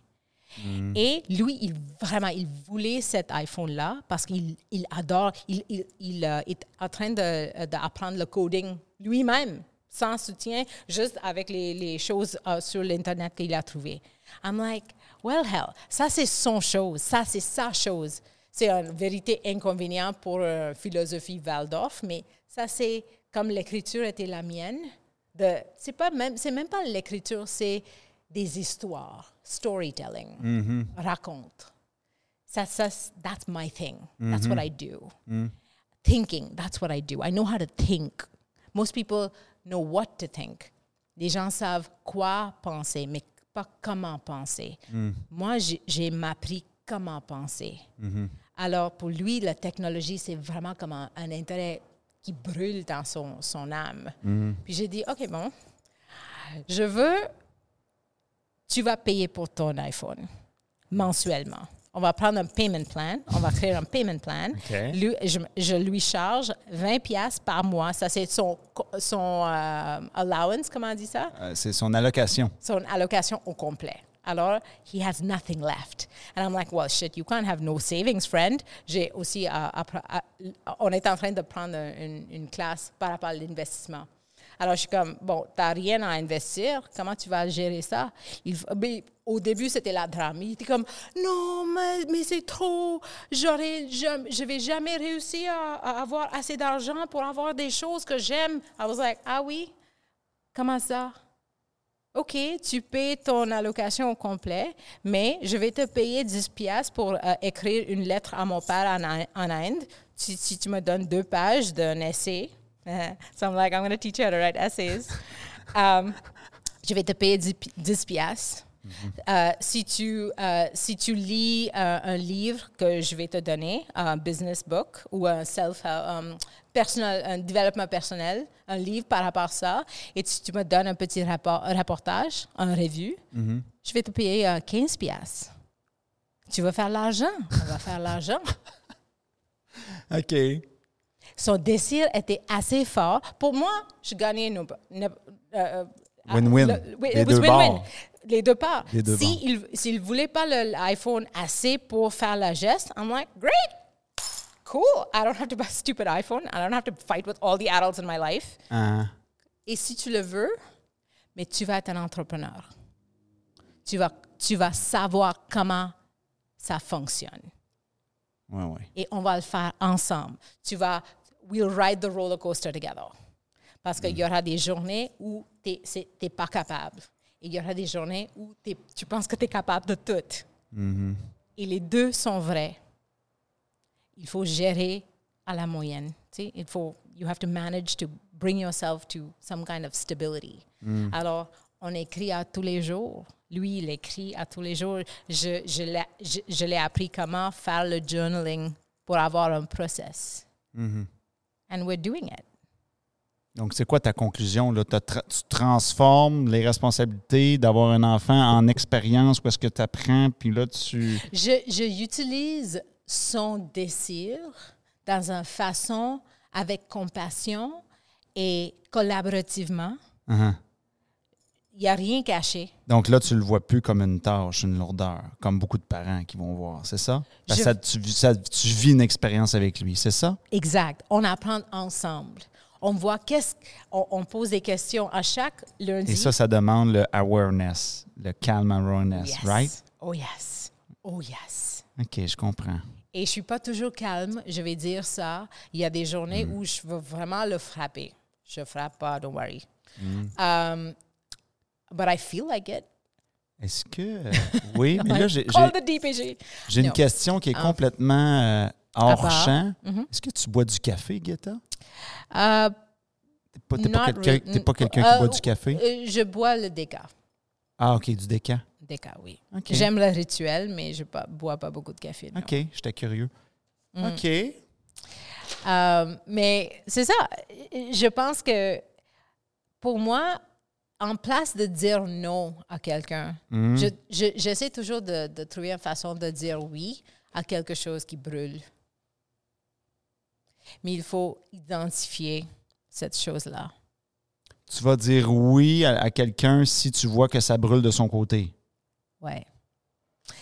Et lui, il vraiment, il voulait cet iPhone-là parce qu'il il adore, il, il, il, euh, est en train de- d'apprendre le coding lui-même, sans soutien, juste avec les, les choses euh, sur l'Internet qu'il a trouvées. I'm like, well, hell, ça c'est son chose, ça c'est sa chose. C'est une vérité inconvénient pour euh, philosophie Waldorf, mais ça c'est comme l'écriture était la mienne. De, c'est pas même, c'est même pas l'écriture, c'est des histoires, storytelling, raconte. Ça, ça, that's my thing. That's what I do. Thinking, that's what I do. I know how to think. Most people know what to think. Les gens savent quoi penser, mais pas comment penser. Moi, j'ai- m'appris comment penser. Alors, pour lui, la technologie, c'est vraiment comme un, un intérêt qui brûle dans son, son âme. Puis j'ai dit, OK, bon, je veux, tu vas payer pour ton iPhone mensuellement. On va prendre un payment plan, on va créer un payment plan. Lui, je, je lui charge 20 pièces par mois. Ça, c'est son, son euh, allowance, comment on dit ça? Euh, c'est son allocation. son allocation au complet. Alors, he has nothing left. And I'm like, well, shit, you can't have no savings, friend. J'ai aussi, euh, appre- euh, on est en train de prendre une, classe par rapport à l'investissement. Alors, je suis comme, bon, tu n'as rien à investir, comment tu vas gérer ça? Mais au début, c'était la drame. Il était comme, non, mais, mais c'est trop, j'aurais, je, je vais jamais réussir à, à avoir assez d'argent pour avoir des choses que j'aime. I was like, ah oui? Comment ça? OK, tu payes ton allocation au complet, mais je vais te payer 10 pièces pour euh, écrire une lettre à mon père en, Inde. Si, tu me donnes deux pages d'un essai, so I'm like, I'm going to teach you how to write essays. Um, je vais te payer 10, pi- 10 pièces. Euh, si, tu, euh, si tu lis euh, un livre que je vais te donner, un business book ou un self um, personnel, un développement personnel, un livre par rapport à ça, et tu, tu me donnes un petit rapport, un reportage, un revue, je vais te payer euh, 15 pièces. Tu vas faire l'argent. On va faire l'argent. OK. Son désir était assez fort. Pour moi, je gagnais euh, Win-win. le- oui, Les deux win-win. Les deux parts. Deux Si ne voulait pas l'iPhone assez pour faire la geste, I'm like, great, cool. I don't have to buy a stupid iPhone. I don't have to fight with all the adults in my life. Ah. Et si tu le veux, mais tu vas être un entrepreneur. Tu vas, tu vas savoir comment ça fonctionne. Ouais, ouais. Et on va le faire ensemble. Tu vas, we'll ride the roller coaster together. Parce qu'il y aura des journées où tu n'es pas capable. Et il y aura des journées où tu penses que tu es capable de tout. Et les deux sont vrais. Il faut gérer à la moyenne. Tu sais, il faut, you have to manage to bring yourself to some kind of stability. Alors, on écrit à tous les jours. Lui, il écrit à tous les jours. Je, je l'ai- appris comment faire le journaling pour avoir un process. And we're doing it. Donc, c'est quoi ta conclusion? Là? Tra- tu transformes les responsabilités d'avoir un enfant en expérience où est-ce que tu apprends, puis là, tu... Je, je utilise son désir dans une façon avec compassion et collaborativement. Uh-huh. Il n'y a rien caché. Donc là, tu le vois plus comme une tâche, une lourdeur, comme beaucoup de parents qui vont voir, c'est ça? Je- tu, ça- tu vis une expérience avec lui, c'est ça? Exact. On apprend ensemble. On voit qu'est-ce on, on pose des questions à chaque lundi. Et ça, ça demande le awareness, le calm awareness, Yes. right? Oh yes. Oh yes. OK, je comprends. Et je suis pas toujours calme, je vais dire ça. Il y a des journées Mm. où je veux vraiment le frapper. Je frappe pas, don't worry. Mm. Um, but I feel like it. Est-ce que... euh, oui, mais là, j'ai j'ai- the DPG. j'ai une question qui est Ah. complètement euh, hors champ. Mhm. Est-ce que tu bois du café, Guetta? Uh, T'es pas, quelqu'un really. pas quelqu'un qui Euh, boit du café? euh, je bois le déca. Ah, OK, du déca. Déca, oui. J'aime le rituel, mais je ne bois pas beaucoup de café. non. OK, j'étais curieux. Mm. OK. Euh, mais c'est ça. Je pense que pour moi, en place de dire non à quelqu'un, je- je- j'essaie toujours de, de trouver une façon de dire oui à quelque chose qui brûle. Mais il faut identifier cette chose-là. Tu vas dire oui à, à quelqu'un si tu vois que ça brûle de son côté. Ouais.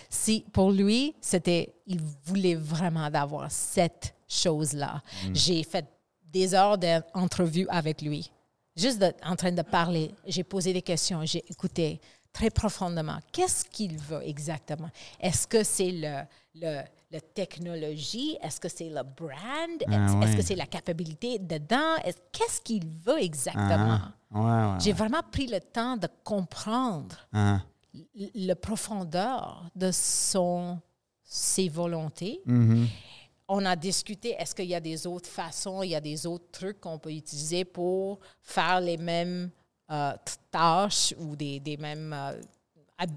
Si pour lui, c'était, il voulait vraiment d'avoir cette chose-là. J'ai fait des heures d'entrevue avec lui, juste de- en train de parler. J'ai posé des questions, j'ai écouté très profondément. Qu'est-ce qu'il veut exactement? Est-ce que c'est le, le, la technologie? Est-ce que c'est le brand? Ah Est-ce que c'est la capacité dedans? Est-ce- Qu'est-ce qu'il veut exactement? Ah, ouais, ouais. J'ai vraiment pris le temps de comprendre Ah. la profondeur de son, ses volontés. Mhm. On a discuté, est-ce qu'il y a des autres façons, il y a des autres trucs qu'on peut utiliser pour faire les mêmes euh, tâches ou des, des mêmes euh, hab-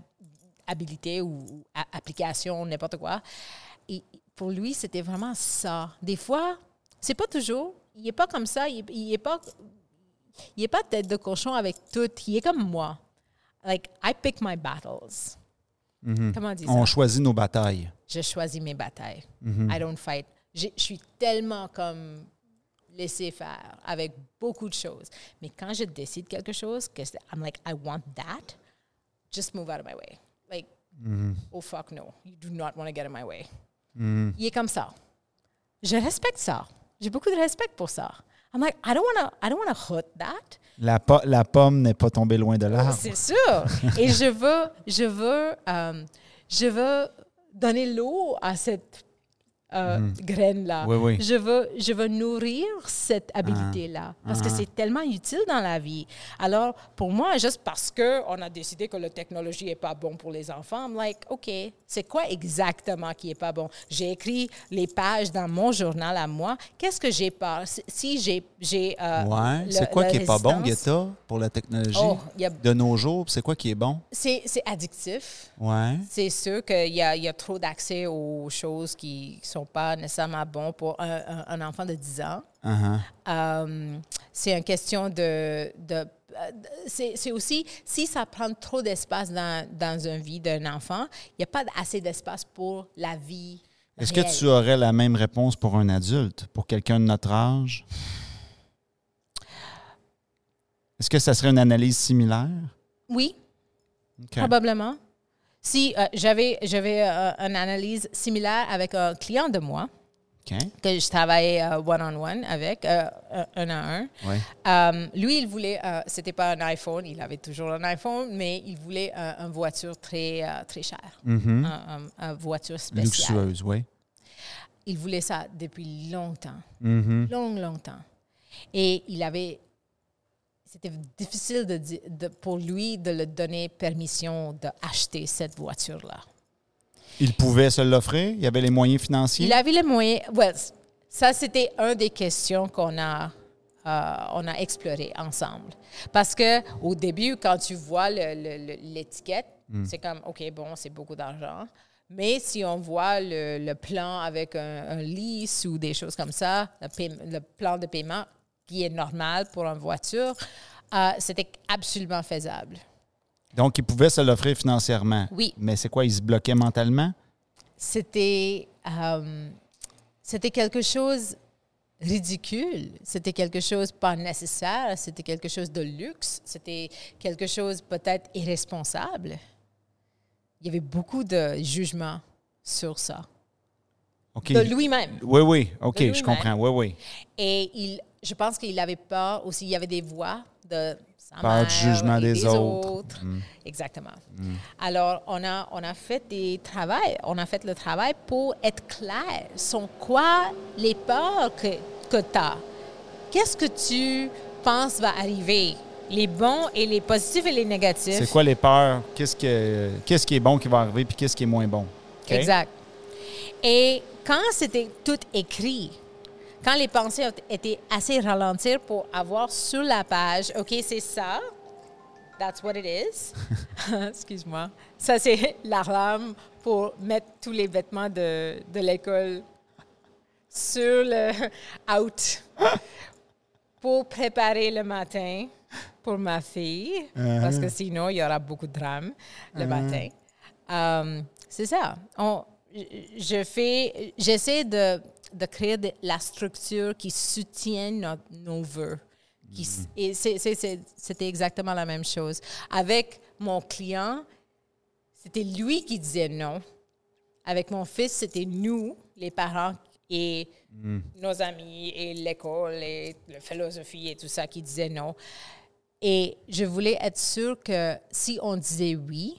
habilités ou, applications, n'importe quoi. Et pour lui, c'était vraiment ça. Des fois, c'est pas toujours, il n'est pas comme ça, il n'est pas, il est pas tête de cochon avec tout, il est comme moi. Like, I pick my battles. Comment on dit ça? On choisit nos batailles. je choisis mes batailles. Mhm. I don't fight. Je suis tellement comme laisser faire avec beaucoup de choses. Mais quand je décide quelque chose, que I'm like, I want that, just move out of my way. Like, Mhm. oh fuck no, you do not want to get in my way. Mhm. Il est comme ça. Je respecte ça. J'ai beaucoup de respect pour ça. I'm like, I don't want to, I don't want to hurt that. La, po- la pomme n'est pas tombée loin de l'arbre. C'est sûr. Et je veux, je veux, euh, je veux donner l'eau à cette euh, graine-là. Oui, oui. Je veux, je veux nourrir cette habilité-là parce que Ah. c'est tellement utile dans la vie. Alors, pour moi, juste parce qu'on a décidé que la technologie n'est pas bon pour les enfants, I'm like, OK, c'est quoi exactement qui n'est pas bon? J'ai écrit les pages dans mon journal à moi. Qu'est-ce que j'ai pas? Si- j'ai. j'ai euh, Ouais. C'est quoi qui est pas bon, Guetta, pour la technologie Oh, a- de nos jours? C'est quoi qui est bon? C'est c'est addictif. Ouais. C'est sûr qu'il y a, il y a trop d'accès aux choses qui ne sont pas nécessairement bonnes pour un, un- un enfant de 10 ans. Uh-huh. Euh, c'est une question de... de- euh, c'est aussi, si ça prend trop d'espace dans, dans une vie d'un enfant, il n'y a pas assez d'espace pour la vie. Est-ce que tu aurais la même réponse pour un adulte, pour quelqu'un de notre âge? Est-ce que ça serait une analyse similaire? Oui, probablement. Si euh, j'avais j'avais euh, une analyse similaire avec un client de moi, que je travaillais euh, one-on-one avec, un à un. Ouais. Lui, il voulait, c'était pas un iPhone, il avait toujours un iPhone, mais il voulait une voiture très, très chère, Mhm. un- une voiture spéciale. Luxueuse, oui. Il voulait ça depuis longtemps, Mhm. long, longtemps. Et il avait, c'était difficile de, di- de- pour lui de le donner permission d'acheter cette voiture-là. Il pouvait se l'offrir? Il y avait les moyens financiers? Il avait les moyens. well, ça, c'était une des questions qu'on a euh, on a exploré ensemble. Parce que au début, quand tu vois l'étiquette, c'est comme, OK, bon, c'est beaucoup d'argent. Mais si on voit le, le plan avec un, un lease ou des choses comme ça, le, paie- le plan de paiement qui est normal pour une voiture, euh, c'était absolument faisable. Donc, il pouvait se l'offrir financièrement. Oui. Mais c'est quoi, il se bloquait mentalement? c'était euh, c'était quelque chose ridicule, c'était quelque chose pas nécessaire, c'était quelque chose de luxe, c'était quelque chose peut-être irresponsable. Il y avait beaucoup de jugements sur ça, OK. de lui-même. Oui, oui. OK, je comprends. Oui, oui. Et il, je pense qu'il avait peur aussi, il y avait des voix de sa Peur mère du jugement et des autres. Mm. Exactement. Alors, on a, on a fait des travaux, on a fait le travail pour être clair. Sont quoi les peurs que, que tu as? Qu'est-ce que tu penses va arriver? Les bons et les positifs et les négatifs. C'est quoi les peurs? Qu'est-ce, que, qu'est-ce qui est bon qui va arriver puis qu'est-ce qui est moins bon? Exact. Et quand c'était tout écrit, quand les pensées ont été assez ralenties pour avoir sur la page, OK, c'est ça, that's what it is. Excuse-moi. Ça, c'est l'alarme pour mettre tous les vêtements de, de l'école sur le out pour préparer le matin pour ma fille, parce que sinon, il y aura beaucoup de drames le matin. Euh, c'est ça. On- je fais, j'essaie de, de créer de la structure qui soutient nos. Qui s- Et c'était exactement la même chose. Avec mon client, c'était lui qui disait non. Avec mon fils, c'était nous, les parents et nos amis et l'école et la philosophie et tout ça qui disaient non. Et je voulais être sûre que si on disait oui,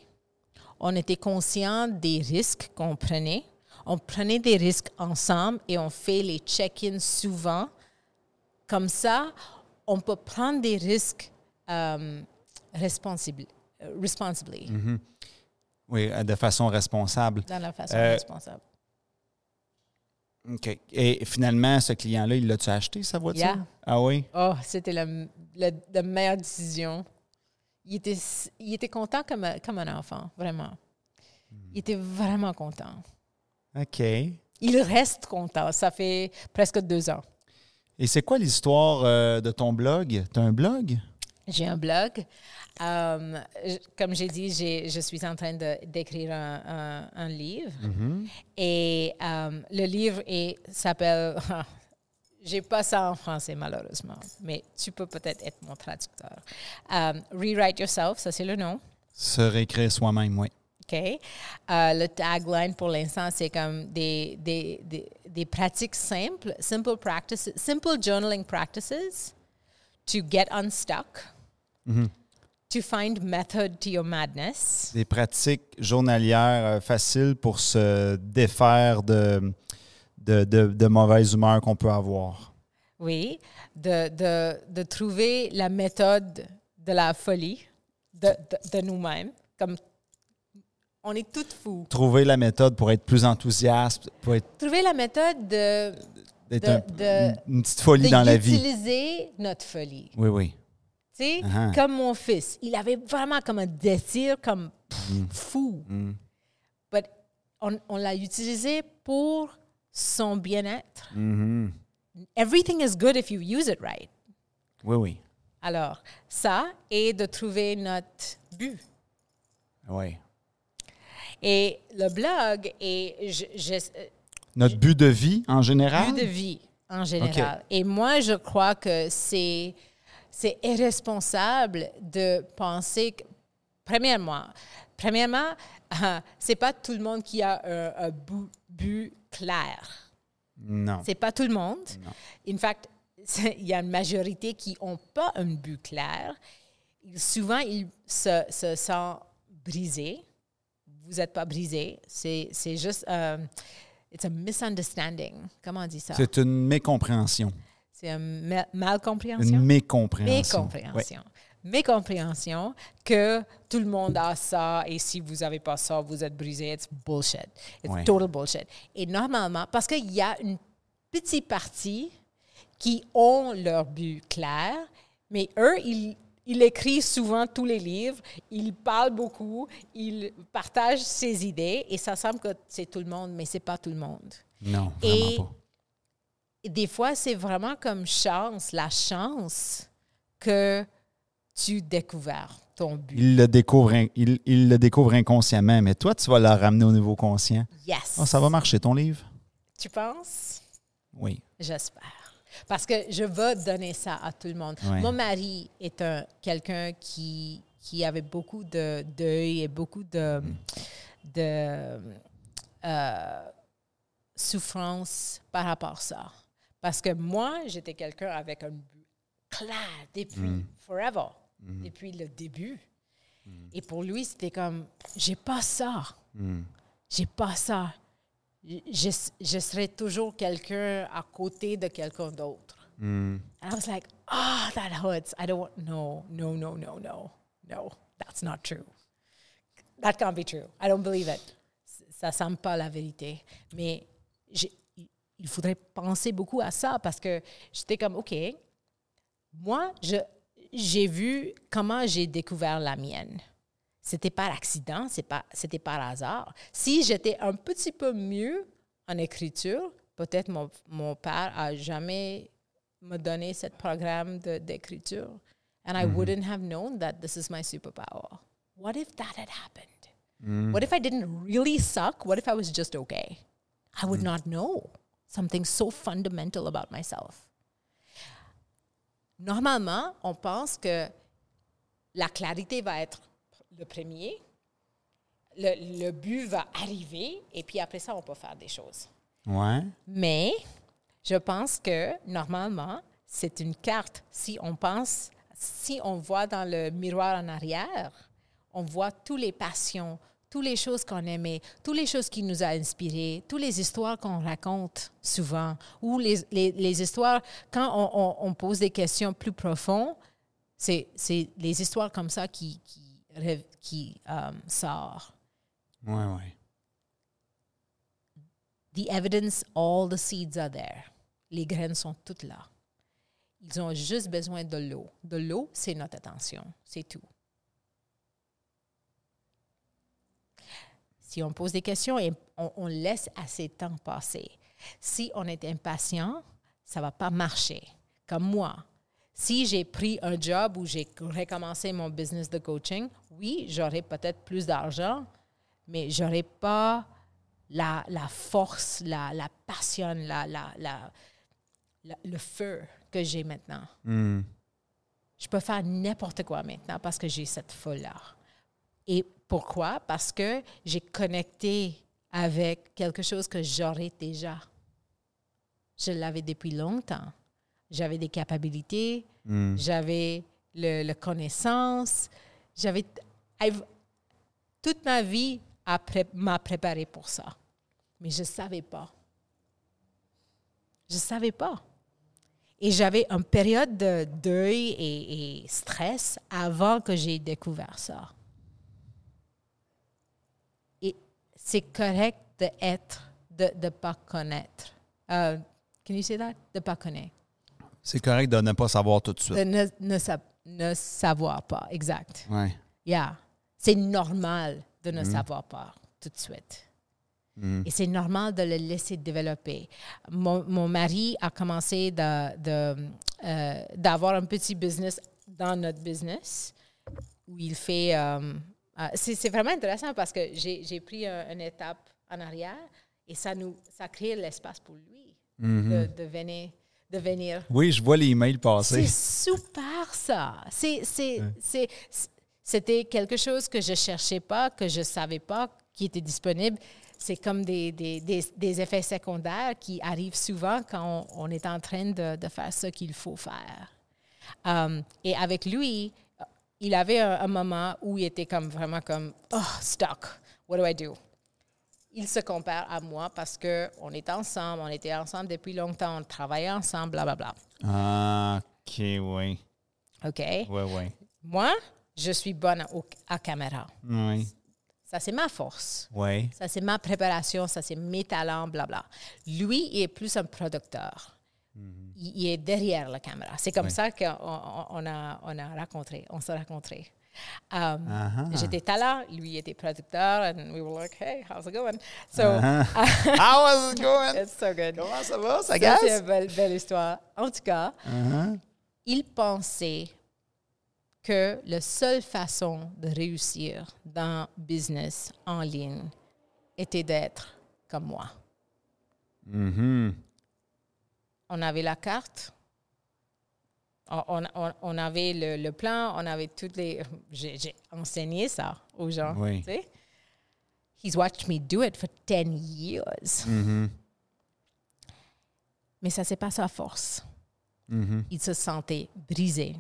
on était conscient des risques qu'on prenait. On prenait des risques ensemble et on fait les check-ins souvent. Comme ça, on peut prendre des risques euh, euh, responsibly, Oui, euh, de façon responsable. dans la façon Euh, responsable. OK. Et finalement, ce client-là, il l'a-tu acheté, sa voiture? Yeah. Ah oui? Oh, c'était la, la- la meilleure décision. Il était, il était content comme, un- comme un enfant, vraiment. Il était vraiment content. OK. Il reste content. Ça fait presque deux ans. Et c'est quoi l'histoire euh, de ton blog? Tu as un blog? J'ai un blog. Euh, comme j'ai dit, je suis en train d'écrire un, un- un livre. Et euh, le livre s'appelle. J'ai pas ça en français, malheureusement, mais tu peux peut-être être mon traducteur. Rewrite Yourself, ça c'est le nom. Se réécrire soi-même, oui. OK? Euh, le tagline pour l'instant, c'est comme des, des, des, des pratiques simples, simple practices, simple journaling practices to get unstuck, to find method to your madness. Des pratiques journalières euh, faciles pour se défaire de, de, de, de mauvaise humeur qu'on peut avoir. Oui, de, de, de trouver la méthode de la folie de, de, de nous-mêmes. Comme on est toutes fous. Trouver la méthode pour être plus enthousiaste, pour être, Trouver la méthode de, d'être un- une petite folie de dans la vie. utiliser notre folie. Oui, oui. Tu sais, Ah. comme mon fils, il avait vraiment comme un désir comme pff, Mm. fou. But on, on l'a utilisé pour son bien-être. Mhm. Everything is good if you use it right. Oui, oui. Alors, ça, et de trouver notre but. Oui. Et le blog est je, je- Notre but de vie en général? but de vie en général. Et moi, je crois que c'est c'est irresponsable de penser que, premièrement, premièrement, euh, c'est pas tout le monde qui a un, un but, but clair. Non. C'est pas tout le monde. In fact, il y a une majorité qui n'ont pas un but clair. Souvent, ils se, se sentent brisés. Vous n'êtes pas brisé. C'est c'est juste. euh, it's a misunderstanding. Comment on dit ça? C'est une mécompréhension. C'est une ma- malcompréhension? Une mécompréhension. Mécompréhension. Mécompréhension que tout le monde a ça et si vous n'avez pas ça, vous êtes brisé. It's bullshit. It's Ouais. total bullshit. Et normalement, parce qu'il y a une petite partie qui ont leur but clair, mais eux, ils, ils écrivent souvent tous les livres, ils parlent beaucoup, ils partagent ses idées, et ça semble que c'est tout le monde, mais c'est pas tout le monde. Non, vraiment Et pas. des fois, c'est vraiment comme chance, la chance que tu découvres ton but. Il le découvre, il, il le découvre inconsciemment, mais toi, tu vas le ramener au niveau conscient. Yes. Oh, ça va marcher, ton livre? Tu penses? Oui. J'espère. Parce que je veux donner ça à tout le monde. Ouais. Mon mari est un quelqu'un qui, qui avait beaucoup de deuil et beaucoup de, de euh, souffrance par rapport à ça. Parce que moi, j'étais quelqu'un avec un but clair depuis forever, depuis le début. Et pour lui, c'était comme, j'ai pas ça. J'ai pas ça. Je, je serai toujours quelqu'un à côté de quelqu'un d'autre. And I was like, ah, that hurts. I don't no, no, no, no, no, no, that's not true. That can't be true. I don't believe it. Ça semble pas la vérité. Mais il faudrait penser beaucoup à ça parce que j'étais comme, OK, moi, j'ai vu comment j'ai découvert la mienne. C'était par accident, c'est pas, c'était par hasard. Si j'étais un petit peu mieux en écriture, peut-être mon, mon père a jamais me donné ce programme d'écriture. And I wouldn't have known that this is my superpower. What if that had happened? What if I didn't really suck? What if I was just okay? I would not know something so fundamental about myself. Normalement, on pense que la clarité va être le premier, le, le but va arriver, et puis après ça, on peut faire des choses. Ouais. Mais je pense que normalement, c'est une carte. Si on pense, si on voit dans le miroir en arrière, on voit toutes les passions, toutes les choses qu'on aimait, toutes les choses qui nous ont inspirés, toutes les histoires qu'on raconte souvent, ou les, les- les histoires, quand on, on- on pose des questions plus profondes, c'est les histoires comme ça qui, qui euh, sortent. Ouais, ouais. The evidence, all the seeds are there. Les graines sont toutes là. Ils ont juste besoin de l'eau. De l'eau, c'est notre attention. C'est tout. Si on pose des questions et on, on laisse assez de temps passer, si on est impatient, ça va pas marcher. Comme moi, si j'ai pris un job où j'ai recommencé mon business de coaching, oui, j'aurais peut-être plus d'argent, mais j'aurais pas la, la force, la, la passion, la, la, le feu que j'ai maintenant. Je peux faire n'importe quoi maintenant parce que j'ai cette folie-là. Et pourquoi? Parce que j'ai connecté avec quelque chose que j'aurais déjà. Je l'avais depuis longtemps. J'avais des capacités, j'avais le, le connaissance, j'avais... Toute ma vie pré- m'a préparé pour ça. Mais je ne savais pas. Je ne savais pas. Et j'avais une période de deuil et, et stress avant que j'ai découvert ça. Et c'est correct d'être, de ne pas connaître. Euh, can you say that? De ne pas connaître. C'est correct de ne pas savoir tout de suite. De ne, ne sa- ne savoir pas, exact. Ouais. Yeah. C'est normal de ne savoir pas tout de suite. Et c'est normal de le laisser développer. Mon, mon mari a commencé de- de, euh, d'avoir un petit business dans notre business où il fait... euh, euh, c'est, vraiment intéressant parce que j'ai, pris un- une étape en arrière et ça nous ça crée l'espace pour lui de, de venir. De venir Oui, je vois les emails passer. c'est super ça. C'est, c'est, c'est- c'était quelque chose que je cherchais pas, que je savais pas, qui était disponible. C'est comme des, des, des, des effets secondaires qui arrivent souvent quand on, on est en train de, de faire ce qu'il faut faire. Um, et avec lui, il avait un, un moment où il était comme vraiment comme oh stuck. What do I do? Il se compare à moi parce que on est ensemble, on était ensemble depuis longtemps, on travaillait ensemble, bla bla bla. Ah, OK, oui. OK? Oui, oui. Moi, je suis bonne au- à caméra. Oui. Ça, c'est ma force. Oui. Ça, c'est ma préparation. Ça, c'est mes talents, blabla. Lui, il est plus un producteur. il, il est derrière la caméra. C'est comme ça qu'on on, on a, on a rencontré, on s'est rencontrés. Um, Uh-huh. J'étais là, lui était producteur, and we were like, hey, how's it going? So, Uh-huh. How it going? it's so good. Comment ça va? Ça gaze? c'est une belle, belle histoire. En tout cas, Uh-huh. il pensait que la seule façon de réussir dans business en ligne était d'être comme moi. Mhm. On avait la carte, on, on- on- on avait le, le plan, on avait toutes les... J'ai enseigné ça aux gens. Oui. tu sais. He's watched me do it for 10 years. Mhm. Mais ça, c'est pas sa force. Mhm. il se sentait brisé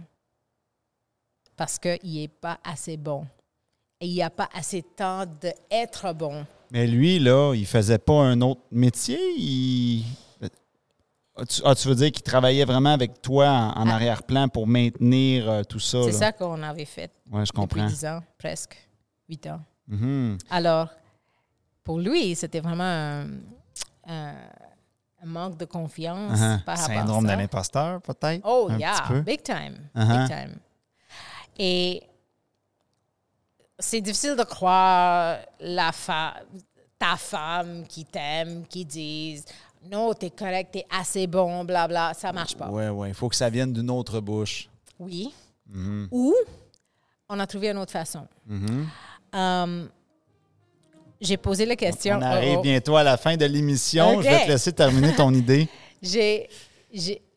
parce qu'il n'est pas assez bon. Et il n'y a pas assez de temps d'être bon. Mais lui, là, il faisait pas un autre métier? Il... Ah, tu, ah, tu veux dire qu'il travaillait vraiment avec toi en, en arrière-plan pour maintenir euh, tout ça? Ah. C'est ça qu'on avait fait Oui, je depuis comprends. 10 ans, presque 8 ans. Mhm. Alors, pour lui, c'était vraiment un, un- un manque de confiance Uh-huh. par rapport Syndrome à de ça. l'imposteur, peut-être? Oh, un yeah, petit peu? big time. Uh-huh. Big time. Et c'est difficile de croire la fa- ta femme qui t'aime, qui dise non, t'es correct, t'es assez bon, blabla. Ça marche pas. Oui, oui. Il faut que ça vienne d'une autre bouche. Oui. Mhm. Ou on a trouvé une autre façon. Mhm. Um, J'ai posé la question. On arrive au- au- bientôt à la fin de l'émission. Je vais te laisser terminer ton idée. J'ai,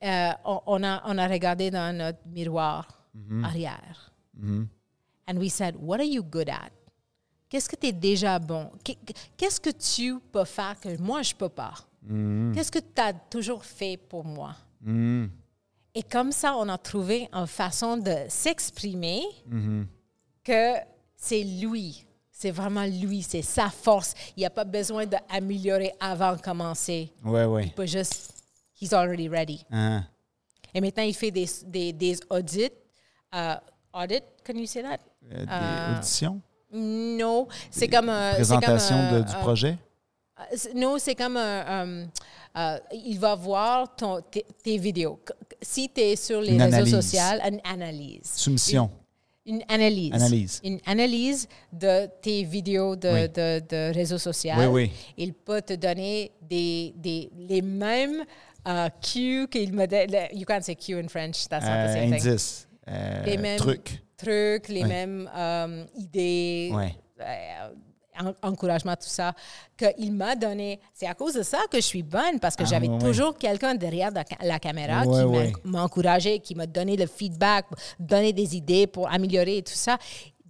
euh, on, on a, on a regardé dans notre miroir Mhm. arrière. Mhm. And we said, what are you good at? Qu'est-ce que tu es déjà bon? Qu'est- Qu'est-ce que tu peux faire que moi, je peux pas? Mhm. Qu'est-ce que tu as toujours fait pour moi? Mhm. Et comme ça, on a trouvé une façon de s'exprimer Mhm. que c'est lui. C'est vraiment lui, c'est sa force. Il n'y a pas besoin d'améliorer avant de commencer. Oui, oui. Il peut juste, he's already ready. Hein. Et maintenant, il fait des, des, des audits. euh, audit, can you say that? Euh, des Euh, auditions? Non, c'est comme un. c'est Présentation comme de- du projet? Euh, Non, c'est comme un. euh, il va voir ton, tes, tes vidéos. Si tu es sur les Une réseaux sociaux, une analyse. Soumission. Une analyse. Analyse. Une analyse de tes vidéos de, Oui. de, de réseaux sociaux. Oui, oui. Il peut te donner des, des, les mêmes euh, cues qu'il me donne. You can't say cue in French, that's not the Euh, same thing. indice. Euh, Les mêmes truc. trucs, les mêmes euh, idées, euh, en- encouragement, tout ça, qu'il m'a donné. C'est à cause de ça que je suis bonne, parce que Ah, j'avais ouais, toujours quelqu'un derrière la, ca- la caméra Ouais, qui ouais. m'a encouragé, qui m'a donné le feedback, donné des idées pour améliorer et tout ça.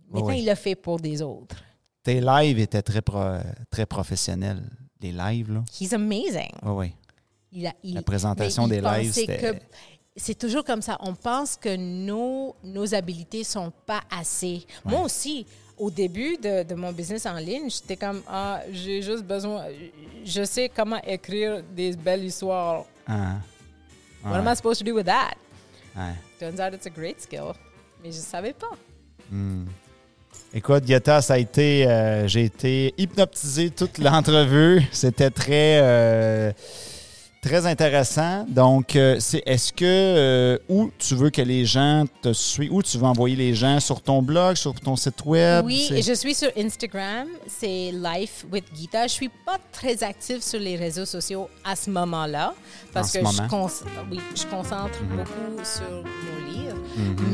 Maintenant, il le fait pour des autres. Tes lives étaient très, pro- très professionnels. Les lives, là. He's amazing. Oui, oui. Il a- il- La présentation des lives, c'était- C'est toujours comme ça. On pense que nos, nos habiletés sont pas assez. Moi aussi, au début de, de mon business en ligne, j'étais comme, ah, j'ai juste besoin, je sais comment écrire des belles histoires. Hein. What am I supposed to do with that? Turns out it's a great skill. Mais je savais pas. Écoute, Guetta, ça a été. euh, J'ai été hypnotisé toute l'entrevue. C'était très. euh, très intéressant. Donc, euh, c'est est-ce que euh, où tu veux que les gens te suivent, où tu veux envoyer les gens? Sur ton blog, sur ton site web? Oui, je suis sur Instagram, c'est Life with Gita. Je suis pas très active sur les réseaux sociaux à ce moment-là parce En que je, moment? Mhm. cons- oui, je concentre beaucoup sur nos livres.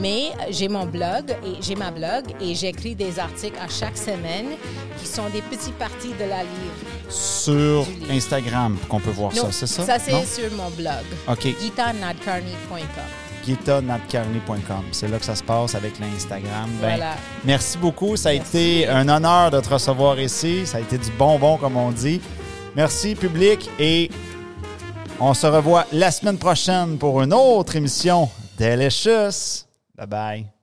Mais j'ai mon blog et j'ai ma blog et j'écris des articles à chaque semaine qui sont des petites parties de la livre. Sur. Instagram qu'on peut voir ça, c'est ça? Ça c'est sur mon blog. OK. GitaNatCarney.com. C'est là que ça se passe avec l'Instagram. Ben, Voilà. Merci beaucoup. Ça a Merci. été un honneur de te recevoir ici. Ça a été du bonbon, comme on dit. Merci, public. Et on se revoit la semaine prochaine pour une autre émission Delicious. Bye bye.